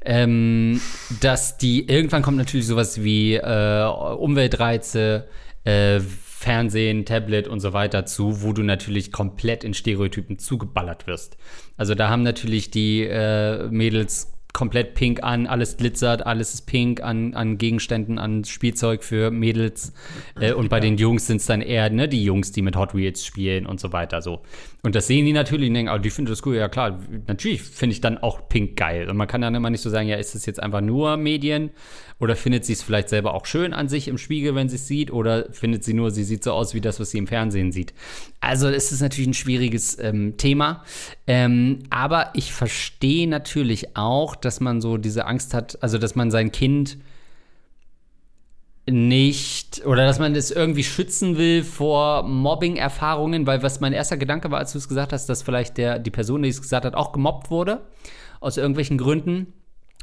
ähm, dass die irgendwann kommt natürlich sowas wie äh, Umweltreize, äh, Fernsehen, Tablet und so weiter zu, wo du natürlich komplett in Stereotypen zugeballert wirst. Also da haben natürlich die äh, Mädels komplett pink an, alles glitzert, alles ist pink an, an Gegenständen, an Spielzeug für Mädels. Äh, und bei den Jungs sind es dann eher ne, die Jungs, die mit Hot Wheels spielen und so weiter. So. Und das sehen die natürlich und denken, oh, die finden das cool. Ja klar, natürlich finde ich dann auch pink geil. Und man kann dann immer nicht so sagen, ja, ist das jetzt einfach nur Medien? Oder findet sie es vielleicht selber auch schön an sich im Spiegel, wenn sie es sieht? Oder findet sie nur, sie sieht so aus wie das, was sie im Fernsehen sieht? Also es ist natürlich ein schwieriges ähm, Thema. Ähm, aber ich verstehe natürlich auch, dass man so diese Angst hat, also dass man sein Kind nicht oder dass man es irgendwie schützen will vor Mobbing-Erfahrungen, weil was mein erster Gedanke war, als du es gesagt hast, dass vielleicht der, die Person, die es gesagt hat, auch gemobbt wurde aus irgendwelchen Gründen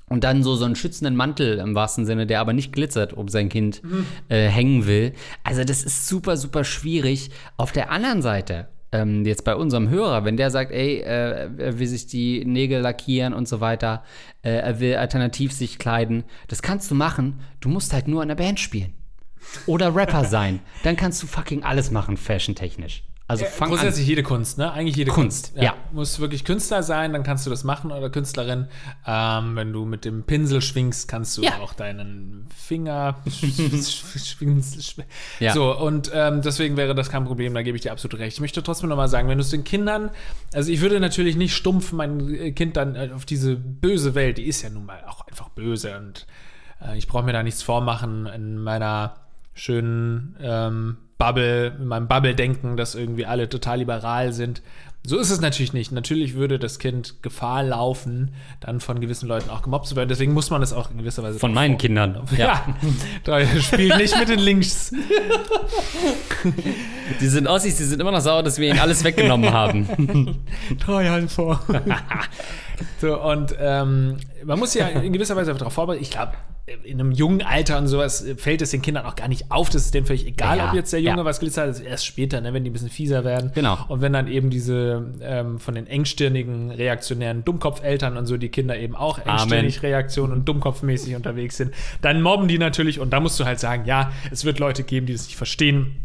und dann so, so einen schützenden Mantel im wahrsten Sinne, der aber nicht glitzert, um sein Kind mhm. äh, hängen will. Also das ist super, super schwierig. Auf der anderen Seite, ähm, jetzt bei unserem Hörer, wenn der sagt, ey, äh, er will sich die Nägel lackieren und so weiter, äh, er will alternativ sich kleiden, das kannst du machen. Du musst halt nur in der Band spielen. Oder Rapper sein. Dann kannst du fucking alles machen, fashion-technisch. Also fang Grundsätzlich an. jede Kunst, ne? Eigentlich jede Kunst. Kunst. Ja. ja. Muss wirklich Künstler sein, dann kannst du das machen oder Künstlerin. Ähm, wenn du mit dem Pinsel schwingst, kannst du ja. auch deinen Finger schwingen. ja. So, und ähm, deswegen wäre das kein Problem, da gebe ich dir absolut recht. Ich möchte trotzdem nochmal sagen, wenn du es den Kindern, also ich würde natürlich nicht stumpf mein Kind dann äh, auf diese böse Welt, die ist ja nun mal auch einfach böse und äh, ich brauche mir da nichts vormachen in meiner schönen ähm, Bubble, in meinem Bubble-Denken, dass irgendwie alle total liberal sind. So ist es natürlich nicht. Natürlich würde das Kind Gefahr laufen, dann von gewissen Leuten auch gemobbt zu werden. Deswegen muss man es auch in gewisser Weise. Von meinen vor. Kindern. Ja. ja. da spielt nicht mit den Links. Die sind Ossis, die sind immer noch sauer, dass wir ihnen alles weggenommen haben. Drei Jahre vor. so, und ähm, man muss ja in gewisser Weise darauf vorbereiten. Ich glaube, in einem jungen Alter und sowas fällt es den Kindern auch gar nicht auf. Das ist denen völlig egal, ja, ob jetzt der Junge ja. was glitzert. Das ist erst später, ne, wenn die ein bisschen fieser werden. Genau. Und wenn dann eben diese ähm, von den engstirnigen, reaktionären Dummkopfeltern und so die Kinder eben auch engstirnig Reaktion und dummkopfmäßig unterwegs sind, dann mobben die natürlich. Und da musst du halt sagen, ja, es wird Leute geben, die das nicht verstehen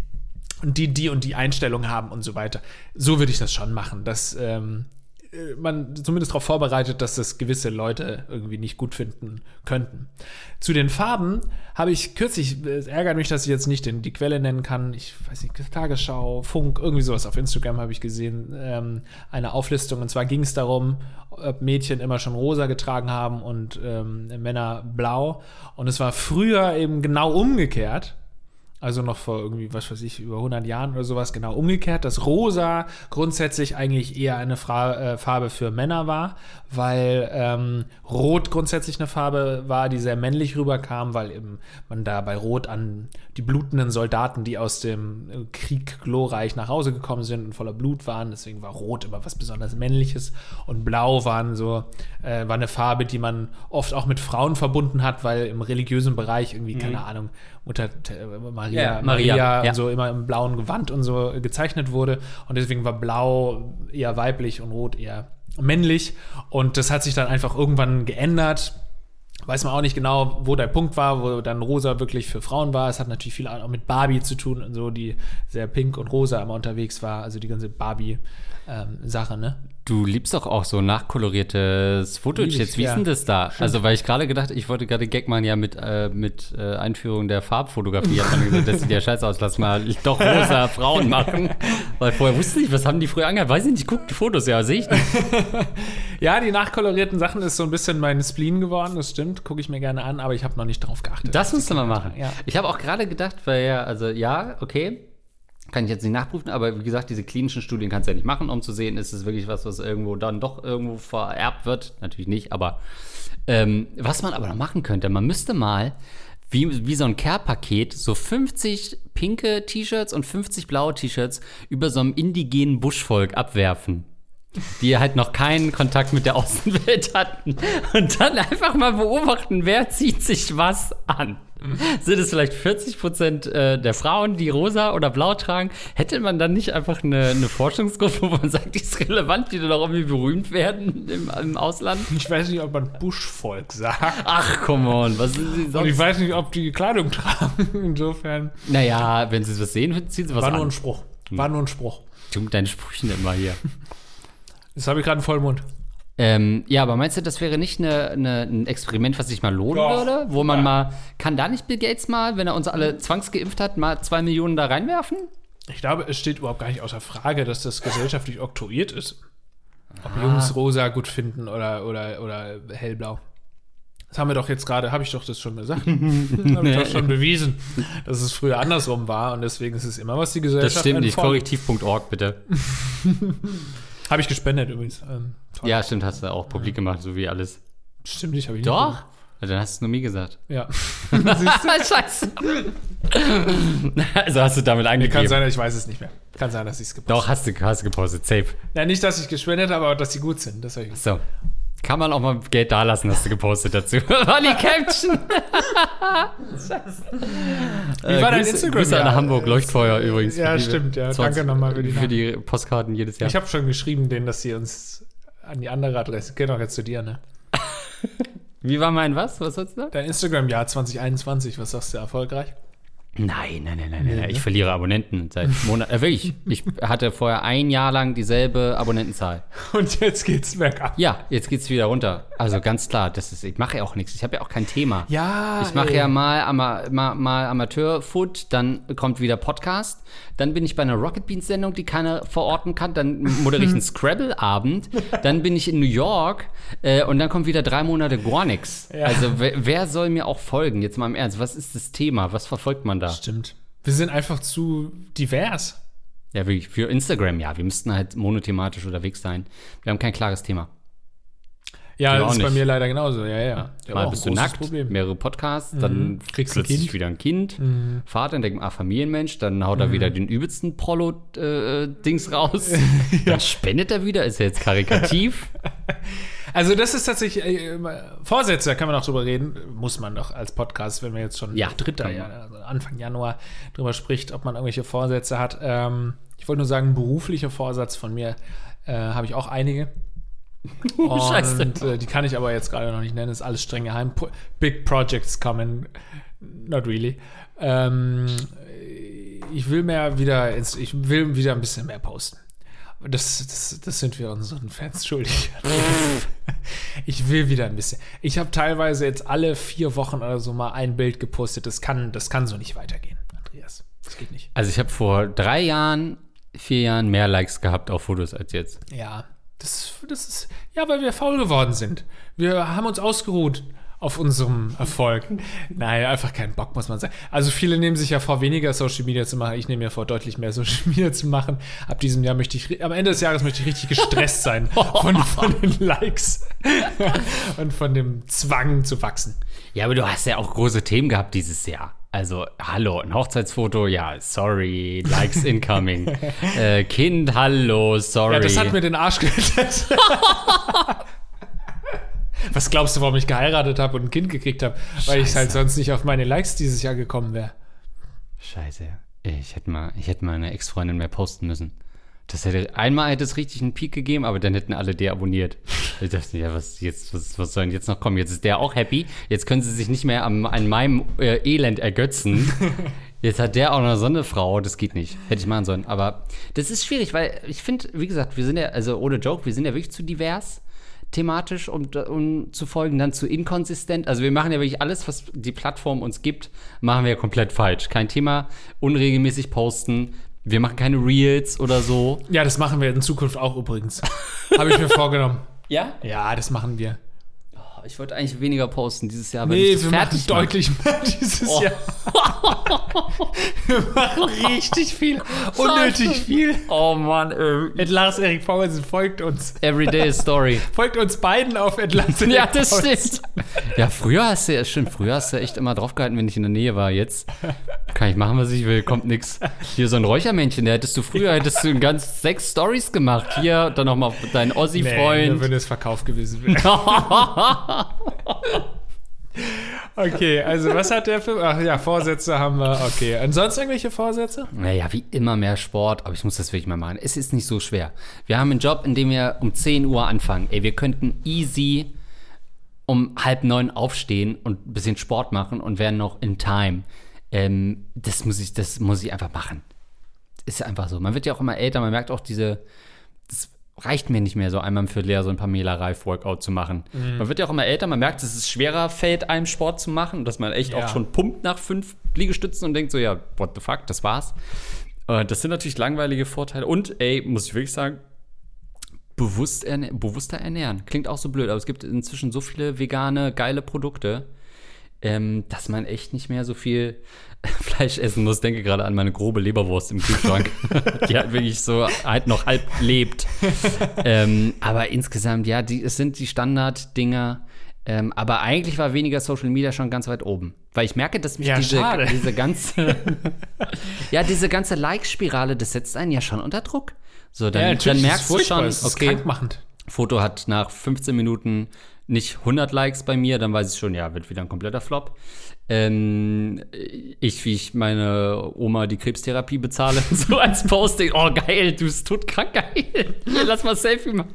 und die die und die Einstellung haben und so weiter. So würde ich das schon machen. Das ähm, äh, man zumindest darauf vorbereitet, dass das gewisse Leute irgendwie nicht gut finden könnten. Zu den Farben habe ich kürzlich, es ärgert mich, dass ich jetzt nicht den, die Quelle nennen kann, ich weiß nicht, Tagesschau, Funk, irgendwie sowas auf Instagram habe ich gesehen, ähm, eine Auflistung. Und zwar ging es darum, ob Mädchen immer schon rosa getragen haben und ähm, Männer blau. Und es war früher eben genau umgekehrt also noch vor irgendwie, was weiß ich, über 100 Jahren oder sowas, genau umgekehrt, dass Rosa grundsätzlich eigentlich eher eine Fra äh, Farbe für Männer war, weil ähm, Rot grundsätzlich eine Farbe war, die sehr männlich rüberkam, weil eben man da bei Rot an die blutenden Soldaten, die aus dem äh, Krieg glorreich nach Hause gekommen sind und voller Blut waren, deswegen war Rot immer was besonders Männliches und Blau waren so, äh, war eine Farbe, die man oft auch mit Frauen verbunden hat, weil im religiösen Bereich irgendwie, mhm. keine Ahnung, Mutter äh, Maria, ja, Maria, Maria ja. so immer im blauen Gewand und so gezeichnet wurde. Und deswegen war Blau eher weiblich und Rot eher männlich. Und das hat sich dann einfach irgendwann geändert. Weiß man auch nicht genau, wo der Punkt war, wo dann rosa wirklich für Frauen war. Es hat natürlich viel auch mit Barbie zu tun und so, die sehr pink und rosa immer unterwegs war. Also die ganze Barbie-Sache, ähm, ne? Du liebst doch auch so nachkoloriertes Footage. Jetzt, wie ist ja. denn das da? Also, weil ich gerade gedacht, ich wollte gerade Gag machen, ja, mit, äh, mit äh, Einführung der Farbfotografie hat man gesagt, das sieht ja scheiße aus, lass mal doch rosa Frauen machen. Weil vorher wusste ich, was haben die früher angehabt? Weiß ich nicht, ich guck die Fotos, ja, sehe ich nicht. Ja, die nachkolorierten Sachen ist so ein bisschen mein Spleen geworden, das stimmt. Gucke ich mir gerne an, aber ich habe noch nicht drauf geachtet. Das musst du mal machen. Ja. Ich habe auch gerade gedacht, weil ja, also ja, okay, kann ich jetzt nicht nachprüfen, aber wie gesagt, diese klinischen Studien kannst du ja nicht machen, um zu sehen, ist es wirklich was, was irgendwo dann doch irgendwo vererbt wird. Natürlich nicht, aber ähm, was man aber noch machen könnte, man müsste mal wie, wie so ein Care-Paket so 50 pinke T-Shirts und 50 blaue T-Shirts über so einem indigenen Buschvolk abwerfen die halt noch keinen Kontakt mit der Außenwelt hatten. Und dann einfach mal beobachten, wer zieht sich was an. Sind es vielleicht 40 Prozent äh, der Frauen, die rosa oder blau tragen? Hätte man dann nicht einfach eine, eine Forschungsgruppe, wo man sagt, die ist relevant, die dann auch irgendwie berühmt werden im, im Ausland? Ich weiß nicht, ob man Buschvolk sagt. Ach, come on, was sind sie Und ich sonst? weiß nicht, ob die Kleidung tragen. Insofern. Naja, wenn sie was sehen, ziehen sie was War nur ein an. Spruch. War nur ein Spruch. Du mit deinen Sprüchen immer hier. Jetzt habe ich gerade einen Vollmund. Ähm, ja, aber meinst du, das wäre nicht eine, eine, ein Experiment, was sich mal lohnen Doch. würde? Wo man Ja. mal, kann da nicht Bill Gates mal, wenn er uns alle zwangsgeimpft hat, mal zwei Millionen da reinwerfen? Ich glaube, es steht überhaupt gar nicht außer Frage, dass das gesellschaftlich oktroyiert ist. Ob Jungs rosa gut finden oder, oder, oder hellblau. Das haben wir doch jetzt gerade, habe ich doch das schon gesagt. habe ich doch schon bewiesen, dass es früher andersrum war und deswegen ist es immer, was die Gesellschaft Das stimmt nicht. Korrektiv.org, bitte. Habe ich gespendet übrigens. Ähm. Ja, stimmt, hast du auch publik gemacht, so wie alles. Stimmt nicht, habe ich nicht. Doch? Also, dann hast du es nur mir gesagt. Ja. Scheiße. also hast du damit Kann angegeben. sein, ich weiß es nicht mehr. Kann sein, dass ich es gepostet Doch, hast du, hast du gepostet. Safe. Ja, nicht, dass ich gespendet habe, aber dass sie gut sind. Das habe ich So. Kann man auch mal Geld dalassen, hast du gepostet dazu. War die Caption. Wie war dein Instagram? Grüße an Ja, Hamburg, äh, Leuchtfeuer übrigens. ja, die- stimmt, ja. 20 Danke nochmal für die Für die Postkarten jedes Jahr. Ich habe schon geschrieben denen, dass sie uns an die andere Adresse, geht auch jetzt zu dir, ne? Wie war mein was? Was sollst du sagen? Dein Instagram-Jahr 2021, was sagst du, erfolgreich? Nein, nein, nein, nein, nein. ne? Ich verliere Abonnenten seit Monaten. Äh, wirklich. Ich hatte vorher ein Jahr lang dieselbe Abonnentenzahl. Und jetzt geht's bergab. Ja, jetzt geht's wieder runter. Also ganz klar, das ist, ich mache ja auch nichts. Ich habe ja auch kein Thema. Ja, Ich mache ja mal, Ama mal, mal Amateur-Food, dann kommt wieder Podcast, dann bin ich bei einer Rocket Beans-Sendung, die keiner verorten kann, dann moderiere ich einen Scrabble-Abend, dann bin ich in New York äh, und dann kommt wieder drei Monate gar nichts. Ja. Also wer, wer soll mir auch folgen? Jetzt mal im Ernst, was ist das Thema? Was verfolgt man da? Stimmt. Wir sind einfach zu divers. Ja, wirklich, für Instagram, ja, wir müssten halt monothematisch unterwegs sein. Wir haben kein klares Thema. Ja, Du das ist bei nicht. mir leider genauso. Ja, ja. Ja, Mal bist du nackt, Problem. Mhm. mehrere Podcasts, dann Kriegst ein plötzlich. Mhm. wieder ein Kind, Vater, dann denkt man, ah, Familienmensch, dann haut er wieder den übelsten Prollo-Dings raus. Dann spendet er wieder, ist er jetzt karikativ. Also das ist tatsächlich äh, Vorsätze, da kann man auch drüber reden, muss man doch als Podcast, wenn man jetzt schon Ja, dritter also Anfang Januar drüber spricht, ob man irgendwelche Vorsätze hat. Ähm, ich wollte nur sagen, beruflicher Vorsatz von mir äh, habe ich auch einige. Und Scheiße. äh, die kann ich aber jetzt gerade noch nicht nennen, ist alles streng geheim. Pro Big Projects coming, not really. Ähm, ich will mehr wieder, ins, ich will wieder ein bisschen mehr posten. Das, das, das sind wir unseren Fans schuldig. ich will wieder ein bisschen. Ich habe teilweise jetzt alle vier Wochen oder so mal ein Bild gepostet. Das kann, das kann so nicht weitergehen, Andreas. Das geht nicht. Also ich habe vor drei Jahren, vier Jahren mehr Likes gehabt auf Fotos als jetzt. Ja, das, das ist. Ja, weil wir faul geworden sind. Wir haben uns ausgeruht auf unserem Erfolg. Nein, einfach keinen Bock, muss man sagen. Also viele nehmen sich ja vor, weniger Social Media zu machen. Ich nehme mir vor, deutlich mehr Social Media zu machen. Ab diesem Jahr möchte ich, am Ende des Jahres möchte ich richtig gestresst sein von, von den Likes und von dem Zwang zu wachsen. Ja, aber du hast ja auch große Themen gehabt dieses Jahr. Also, hallo, ein Hochzeitsfoto, ja, sorry, Likes incoming. äh, kind, hallo, sorry. Ja, das hat mir den Arsch gerettet. Was glaubst du, warum ich geheiratet habe und ein Kind gekriegt habe? Weil ich halt sonst nicht auf meine Likes dieses Jahr gekommen wäre. Scheiße. Ich hätte mal, ich hätte mal eine Ex-Freundin mehr posten müssen. Das hätte, einmal hätte es richtig einen Peak gegeben, aber dann hätten alle deabonniert. Ich dachte, ja, was, jetzt, was, was soll denn jetzt noch kommen? Jetzt ist der auch happy. Jetzt können sie sich nicht mehr am, an meinem äh, Elend ergötzen. Jetzt hat der auch noch so eine Frau, das geht nicht. Hätte ich machen sollen. Aber das ist schwierig, weil ich finde, wie gesagt, wir sind ja, also ohne Joke, wir sind ja wirklich zu divers thematisch, um, um zu folgen, dann zu inkonsistent. Also wir machen ja wirklich alles, was die Plattform uns gibt, machen wir ja komplett falsch. Kein Thema, unregelmäßig posten. Wir machen keine Reels oder so. Ja, das machen wir in Zukunft auch übrigens. Habe ich mir vorgenommen. Ja? Ja, das machen wir. Ich wollte eigentlich weniger posten dieses Jahr, wenn Nee, ich wir machen fertig mache. deutlich mehr dieses Oh. Jahr. wir machen richtig viel. Unnötig viel. Oh Mann, äh, Lars Erik Pausen folgt uns. Everyday Story. Folgt uns beiden auf Ed Lars Ja, das stimmt. Ja, früher hast du ja schon, früher hast du echt immer draufgehalten, wenn ich in der Nähe war. Jetzt kann ich machen, was ich will, kommt nix. Hier so ein Räuchermännchen, der hättest du früher, hättest du ganz sechs Stories gemacht. Hier, dann nochmal deinen Nee, Ossi-Freund. da würde es Verkauf gewesen werden. Okay, also was hat der für. Ach ja, Vorsätze haben wir. Okay. Ansonsten irgendwelche Vorsätze? Naja, wie immer mehr Sport, aber ich muss das wirklich mal machen. Es ist nicht so schwer. Wir haben einen Job, in dem wir um 10 Uhr anfangen. Ey, wir könnten easy um halb neun aufstehen und ein bisschen Sport machen und wären noch in Time. Ähm, das, muss ich, das muss ich einfach machen. Ist ja einfach so. Man wird ja auch immer älter, man merkt auch diese. Reicht mir nicht mehr, so einmal im Vierteljahr so ein Pamela Reif-Workout zu machen. Man wird ja auch immer älter, man merkt, dass es schwerer fällt, einem Sport zu machen und dass man echt Ja. auch schon pumpt nach fünf Liegestützen und denkt so, ja, what the fuck, das war's. Äh, Das sind natürlich langweilige Vorteile. Und, ey, muss ich wirklich sagen, bewusst erne bewusster ernähren. Klingt auch so blöd, aber es gibt inzwischen so viele vegane, geile Produkte, ähm, dass man echt nicht mehr so viel Fleisch essen muss. Denke gerade an meine grobe Leberwurst im Kühlschrank, die halt wirklich so halt noch halb lebt. ähm, aber insgesamt, ja, die, es sind die Standarddinger. Ähm, aber eigentlich war weniger Social Media schon ganz weit oben. Weil ich merke, dass mich Ja, diese, diese ganze ja, diese ganze Like-Spirale, das setzt einen ja schon unter Druck. So, dann, natürlich, dann merkst du schon, okay. Foto hat nach 15 Minuten nicht 100 Likes bei mir, dann weiß ich schon, ja, wird wieder ein kompletter Flop. Ähm, ich, wie ich meine Oma die Krebstherapie bezahle, so als Posting, oh geil, du bist todkrank, geil, lass mal Selfie machen.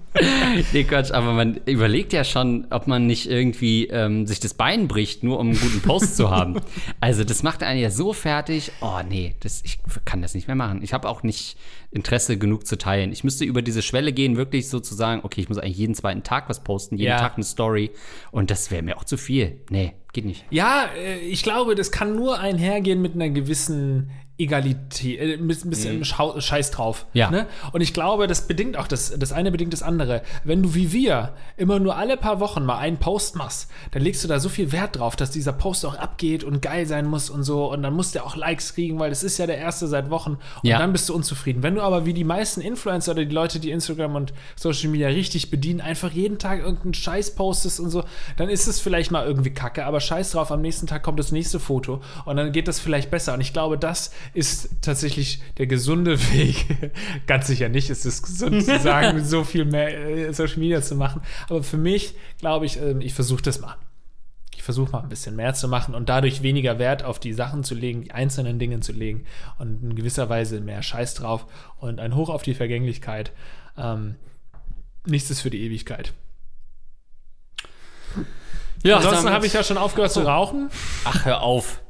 Nee, Quatsch, aber man überlegt ja schon, ob man nicht irgendwie ähm, sich das Bein bricht, nur um einen guten Post zu haben. Also das macht einen ja so fertig, oh nee, das, ich kann das nicht mehr machen. Ich habe auch nicht Interesse genug zu teilen. Ich müsste über diese Schwelle gehen, wirklich so zu sagen, okay, ich muss eigentlich jeden zweiten Tag was posten, jeden Ja. Tag eine Story. Und das wäre mir auch zu viel. Nee, geht nicht. Ja, äh, ich glaube, das kann nur einhergehen mit einer gewissen Egalität, äh, ein bisschen Schau Scheiß drauf. Ja. Ne? Und ich glaube, das bedingt auch das, das eine bedingt das andere. Wenn du wie wir immer nur alle paar Wochen mal einen Post machst, dann legst du da so viel Wert drauf, dass dieser Post auch abgeht und geil sein muss und so. Und dann musst du auch Likes kriegen, weil das ist ja der erste seit Wochen. Und Ja. dann bist du unzufrieden. Wenn du aber wie die meisten Influencer oder die Leute, die Instagram und Social Media richtig bedienen, einfach jeden Tag irgendeinen Scheiß postest und so, dann ist es vielleicht mal irgendwie kacke, aber scheiß drauf, am nächsten Tag kommt das nächste Foto und dann geht das vielleicht besser. Und ich glaube, das ist tatsächlich der gesunde Weg. Ganz sicher nicht ist es gesund zu sagen, so viel mehr äh, Social Media zu machen. Aber für mich, glaube ich, ähm, ich versuche das mal. Ich versuche mal ein bisschen mehr zu machen und dadurch weniger Wert auf die Sachen zu legen, die einzelnen Dinge zu legen und in gewisser Weise mehr Scheiß drauf und ein Hoch auf die Vergänglichkeit. Ähm, nichts ist für die Ewigkeit. Ja, Ansonsten habe ich ja schon aufgehört zu rauchen. Ach, hör auf.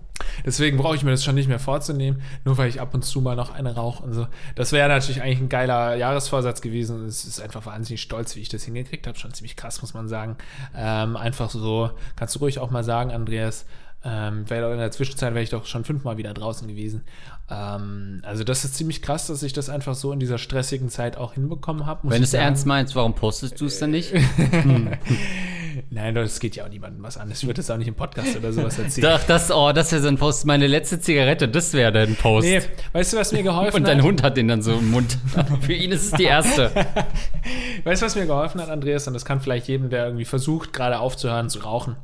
Deswegen brauche ich mir das schon nicht mehr vorzunehmen, nur weil ich ab und zu mal noch eine rauche und so. Das wäre natürlich eigentlich ein geiler Jahresvorsatz gewesen. und Es ist einfach wahnsinnig stolz, wie ich das hingekriegt habe. Schon ziemlich krass, muss man sagen. Ähm, einfach so, kannst du ruhig auch mal sagen, Andreas. Ähm, in der Zwischenzeit wäre ich doch schon fünfmal wieder draußen gewesen. Ähm, also das ist ziemlich krass, dass ich das einfach so in dieser stressigen Zeit auch hinbekommen habe. Wenn du es ernst meinst, warum postest du es dann nicht? Nein, das geht ja auch niemandem was an. Ich würde das auch nicht im Podcast oder sowas erzählen. Doch, das, oh, das wäre so ein Post. Meine letzte Zigarette, das wäre dein Post. Nee, weißt du, was mir geholfen Und dein hat? Hund hat den dann so im Mund. Für ihn ist es die erste. Weißt du, was mir geholfen hat, Andreas? Und das kann vielleicht jedem, der irgendwie versucht, gerade aufzuhören zu rauchen,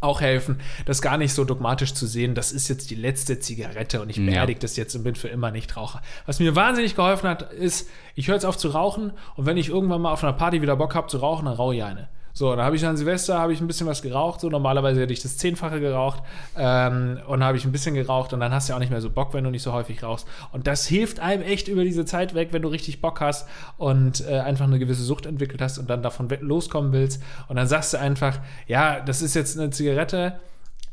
auch helfen, das gar nicht so dogmatisch zu sehen. Das ist jetzt die letzte Zigarette und ich beerdige das jetzt und bin für immer nicht Raucher. Was mir wahnsinnig geholfen hat, ist, ich höre jetzt auf zu rauchen und wenn ich irgendwann mal auf einer Party wieder Bock habe zu rauchen, dann rauche ich eine. So, dann habe ich an Silvester habe ich ein bisschen was geraucht. So normalerweise hätte ich das Zehnfache geraucht ähm, und habe ich ein bisschen geraucht und dann hast du ja auch nicht mehr so Bock, wenn du nicht so häufig rauchst. Und das hilft einem echt über diese Zeit weg, wenn du richtig Bock hast und äh, einfach eine gewisse Sucht entwickelt hast und dann davon loskommen willst. Und dann sagst du einfach, ja, das ist jetzt eine Zigarette.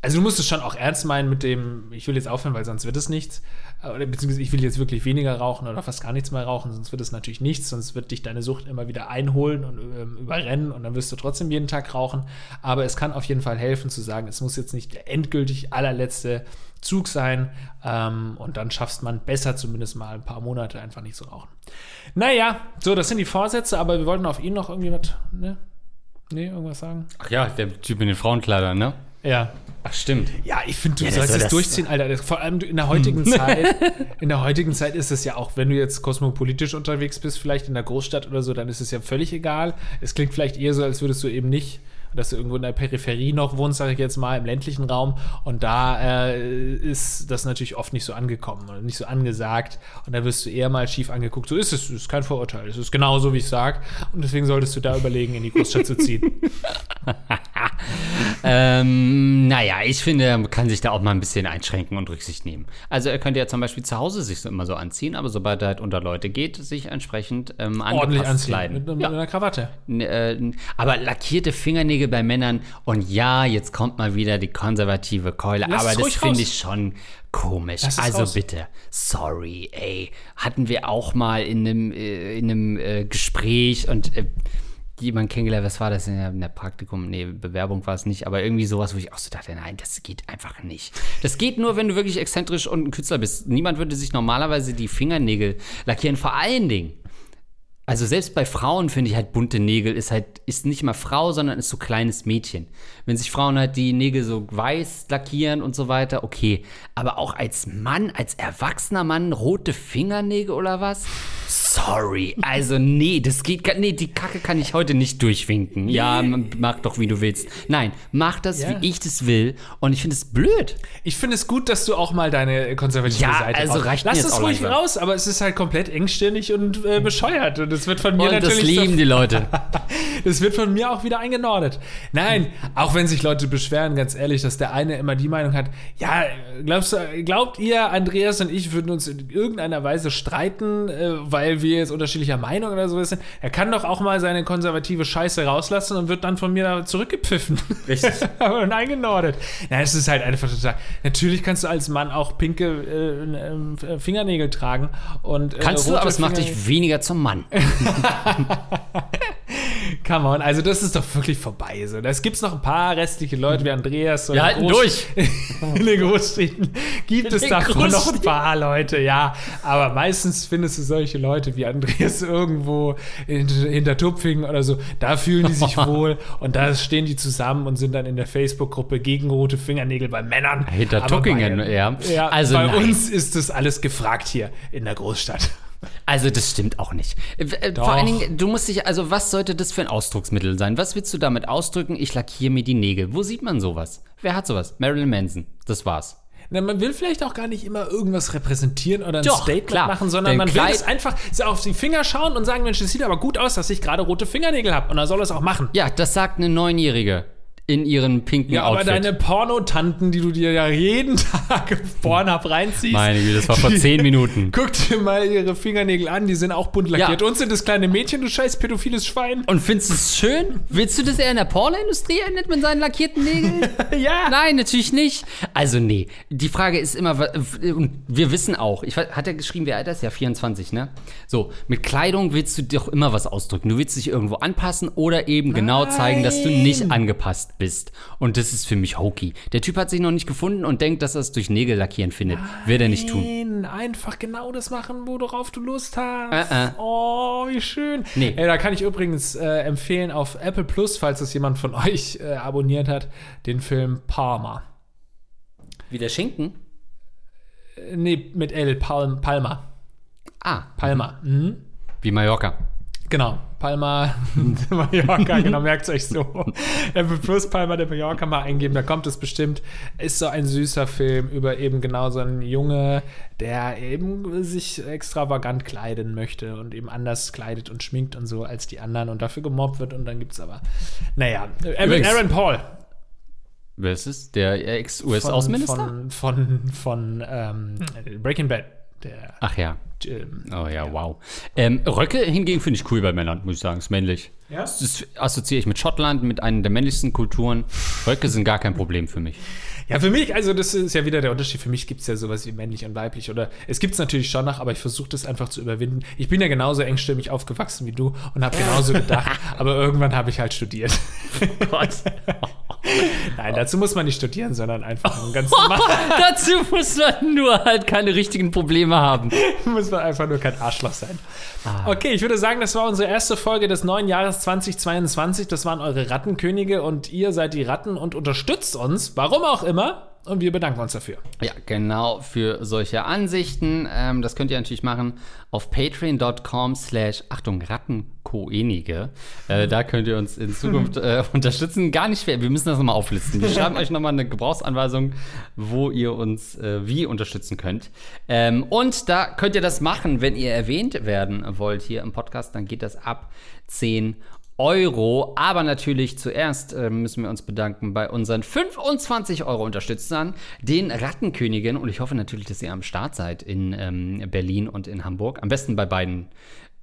Also du musst es schon auch ernst meinen mit dem, ich will jetzt aufhören, weil sonst wird es nichts. Oder beziehungsweise ich will jetzt wirklich weniger rauchen oder fast gar nichts mehr rauchen, sonst wird es natürlich nichts, sonst wird dich deine Sucht immer wieder einholen und ähm, überrennen und dann wirst du trotzdem jeden Tag rauchen. Aber es kann auf jeden Fall helfen zu sagen, es muss jetzt nicht der endgültig allerletzte Zug sein ähm, und dann schaffst man besser zumindest mal ein paar Monate einfach nicht zu rauchen. Naja, so, das sind die Vorsätze, aber wir wollten auf ihn noch irgendwie was, ne? Nee, irgendwas sagen? Ach ja, der Typ in den Frauenkleidern, ne? Ja. Ach, stimmt. Ja, ich finde, du Ja, das sollst es das- durchziehen, Alter. Vor allem in der heutigen Zeit, in der heutigen Zeit ist es ja auch, wenn du jetzt kosmopolitisch unterwegs bist, vielleicht in der Großstadt oder so, dann ist es ja völlig egal. Es klingt vielleicht eher so, als würdest du eben nicht, dass du irgendwo in der Peripherie noch wohnst, sage ich jetzt mal, im ländlichen Raum. Und da äh, ist das natürlich oft nicht so angekommen oder nicht so angesagt. Und da wirst du eher mal schief angeguckt. So ist es, es ist kein Vorurteil. Es ist genau so, wie ich sage. Und deswegen solltest du da überlegen, in die Großstadt zu ziehen. Ähm, naja, ich finde, man kann sich da auch mal ein bisschen einschränken und Rücksicht nehmen. Also er könnte ja zum Beispiel zu Hause sich so immer so anziehen, aber sobald er halt unter Leute geht, sich entsprechend ähm, Ordentlich anziehen. kleiden. Mit, mit ja. einer Krawatte. N- äh, aber lackierte Fingernägel bei Männern und ja, jetzt kommt mal wieder die konservative Keule, Lass aber das finde ich schon komisch. Also raus. bitte, sorry, ey, hatten wir auch mal in einem, äh, in einem äh, Gespräch und äh, jemand kennengelernt, was war das in der, in der Praktikum? Nee, Bewerbung war es nicht, aber irgendwie sowas, wo ich auch so dachte, nein, das geht einfach nicht. Das geht nur, wenn du wirklich exzentrisch und ein Künstler bist. Niemand würde sich normalerweise die Fingernägel lackieren, vor allen Dingen. Also selbst bei Frauen finde ich halt bunte Nägel ist halt ist nicht mal Frau, sondern ist so kleines Mädchen. Wenn sich Frauen halt die Nägel so weiß lackieren und so weiter, okay. Aber auch als Mann, als erwachsener Mann rote Fingernägel oder was? Sorry, also nee, das geht gar, nee, die Kacke kann ich heute nicht durchwinken. Ja, mach doch wie du willst. Nein, mach das Ja. wie ich das will und ich finde es blöd. Ich finde es gut, dass du auch mal deine konservative Ja, Seite also reicht Lass es ruhig langsam. raus, aber es ist halt komplett engstirnig und äh, bescheuert. Und es wird von mir Und das natürlich. lieben die Leute. Das wird von mir auch wieder eingenordet. Nein, auch wenn sich Leute beschweren, ganz ehrlich, dass der eine immer die Meinung hat, ja, glaubst du, glaubt ihr, Andreas und ich würden uns in irgendeiner Weise streiten, äh, weil wir jetzt unterschiedlicher Meinung oder so sind? Er kann doch auch mal seine konservative Scheiße rauslassen und wird dann von mir da zurückgepfiffen. Richtig. und eingenordet. Na, es ist halt einfach total. Natürlich kannst du als Mann auch pinke äh, äh, Fingernägel tragen und äh, Kannst du, aber es macht dich weniger zum Mann. Come on, also das ist doch wirklich vorbei. So. Das gibt's noch ein paar restliche Leute wie Andreas. Wir in halten Groß- durch. In den Großstädten gibt es davon noch ein paar Leute, ja. Aber meistens findest du solche Leute wie Andreas irgendwo in, hinter Tupfingen oder so. Da fühlen die sich wohl und da stehen die zusammen und sind dann in der Facebook-Gruppe gegen rote Fingernägel bei Männern. Hinter Tuckingen, ja. ja. Also bei nein. uns ist das alles gefragt hier in der Großstadt. Also das stimmt auch nicht. Äh, äh, Doch. Vor allen Dingen, du musst dich, also was sollte das für ein Ausdrucksmittel sein? Was willst du damit ausdrücken? Ich lackiere mir die Nägel. Wo sieht man sowas? Wer hat sowas? Marilyn Manson. Das war's. Na, man will vielleicht auch gar nicht immer irgendwas repräsentieren oder ein Doch, Statement klar. machen, sondern Dein man will Kleid- es einfach auf die Finger schauen und sagen, Mensch, das sieht aber gut aus, dass ich gerade rote Fingernägel habe. Und dann soll es auch machen. Ja, das sagt eine Neunjährige in ihren pinken Ja, aber Outfit. deine Pornotanten, die du dir ja jeden Tag im Pornhub reinziehst. Meine Güte, das war vor zehn Minuten. Guck dir mal ihre Fingernägel an, die sind auch bunt lackiert. Ja. Und sind das kleine Mädchen, du scheiß pädophiles Schwein. Und findest du es schön? Willst du, dass er in der Pornoindustrie endet mit seinen lackierten Nägeln? ja. Nein, natürlich nicht. Also nee, die Frage ist immer, und wir wissen auch, ich hat er geschrieben, wie alt er ist? Ja, 24, ne? So, mit Kleidung willst du doch immer was ausdrücken. Du willst dich irgendwo anpassen oder eben genau zeigen, dass du nicht angepasst bist. Und das ist für mich hokey. Der Typ hat sich noch nicht gefunden und denkt, dass er es durch Nägel lackieren findet. Wird er nicht tun. Nein, einfach genau das machen, worauf du Lust hast. Äh, äh. Oh, wie schön. Nee. Ey, da kann ich übrigens äh, empfehlen auf Apple Plus, falls es jemand von euch äh, abonniert hat, den Film Palma. Wie der Schinken? Äh, nee, mit L, Palm, Palma. Ah, Palma. Mhm. wie Mallorca. Genau. Palma de Mallorca, genau, merkt euch so. Apple Plus Palma de Mallorca mal eingeben, da kommt es bestimmt. Ist so ein süßer Film über eben genau so einen Junge, der eben sich extravagant kleiden möchte und eben anders kleidet und schminkt und so als die anderen und dafür gemobbt wird und dann gibt es aber, naja, Aaron, Übrigens- Aaron Paul. Wer ist es? Der von, Ex-US-Außenminister? von, von, von ähm, Breaking Bad. Der, Ach ja. ähm, Oh ja, wow. Ähm, Röcke hingegen finde ich cool bei Männern, muss ich sagen. Ist männlich. Ja? Das assoziiere ich mit Schottland, mit einer der männlichsten Kulturen. Röcke sind gar kein Problem für mich. Ja, für mich, also das ist ja wieder der Unterschied. Für mich gibt es ja sowas wie männlich und weiblich. Oder es gibt es natürlich schon noch, aber ich versuche das einfach zu überwinden. Ich bin ja genauso engstimmig aufgewachsen wie du und habe genauso gedacht, aber irgendwann habe ich halt studiert. Gott. Nein, dazu muss man nicht studieren, sondern einfach ein ganz normal, Dazu muss man nur halt keine richtigen Probleme haben. muss man einfach nur kein Arschloch sein. Okay, ich würde sagen, das war unsere erste Folge des neuen Jahres 2022. Das waren eure Rattenkönige und ihr seid die Ratten und unterstützt uns, warum auch immer. Und wir bedanken uns dafür. Ja, genau, für solche Ansichten. Ähm, das könnt ihr natürlich machen auf patreon.com slash, Achtung, Rattenkoenige. Äh, da könnt ihr uns in Zukunft äh, unterstützen. Gar nicht schwer, wir müssen das nochmal auflisten. Wir schreiben euch nochmal eine Gebrauchsanweisung, wo ihr uns äh, wie unterstützen könnt. Ähm, und da könnt ihr das machen, wenn ihr erwähnt werden wollt hier im Podcast, dann geht das ab 10 Euro. Aber natürlich zuerst äh, müssen wir uns bedanken bei unseren 25 Euro Unterstützern, den Rattenkönigen. Und ich hoffe natürlich, dass ihr am Start seid in ähm, Berlin und in Hamburg. Am besten bei beiden.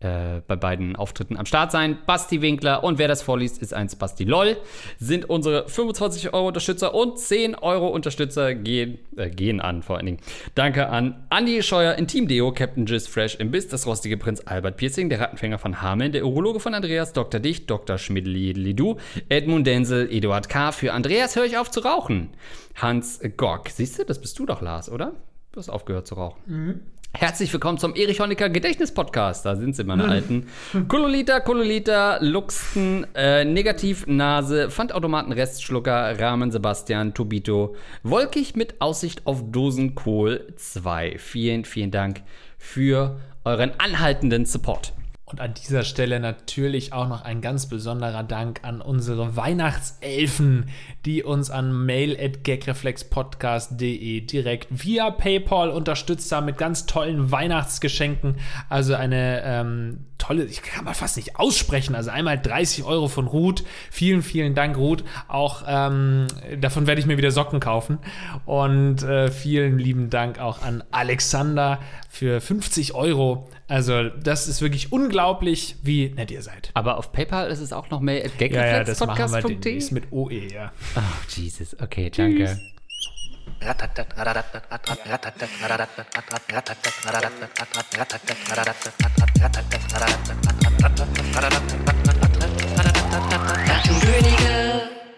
Äh, Bei beiden Auftritten am Start sein. Basti Winkler und wer das vorliest, ist eins Basti LOL. Sind unsere 25 Euro Unterstützer und 10 Euro Unterstützer gehen, äh, gehen an, vor allen Dingen. Danke an Andy Scheuer in Team Deo, Captain Jizz Fresh im Biss, das rostige Prinz Albert Piercing, der Rattenfänger von Hameln, der Urologe von Andreas, Dr. Dicht, Dr. Schmidli-Lidu, Edmund Denzel, Eduard K. Für Andreas höre ich auf zu rauchen. Hans Gock. Siehst du, das bist du doch, Lars, oder? Du hast aufgehört zu rauchen. Herzlich willkommen zum Erich Honecker Gedächtnis-Podcast. Da sind sie, meine Alten. Kololita, Kololita, Luxten, äh, Negativnase, Pfandautomaten, Restschlucker, Rahmen, Sebastian, Tobito, Wolkig mit Aussicht auf Dosenkohl 2. Vielen, vielen Dank für euren anhaltenden Support. Und an dieser Stelle natürlich auch noch ein ganz besonderer Dank an unsere Weihnachtselfen, die uns an mail.gagreflexpodcast.de direkt via PayPal unterstützt haben mit ganz tollen Weihnachtsgeschenken. Also eine ähm, tolle, ich kann mal fast nicht aussprechen, also einmal 30 Euro von Ruth. Vielen, vielen Dank, Ruth. Auch ähm, davon werde ich mir wieder Socken kaufen. Und äh, vielen lieben Dank auch an Alexander für 50 Euro. Also, das ist wirklich unglaublich, wie nett ihr seid. Aber auf PayPal ist es auch noch mehr at ja, ja, das machen wir demnächst mit OE, ja. Oh, Jesus. Okay, danke. Tschüss.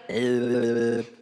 Könige.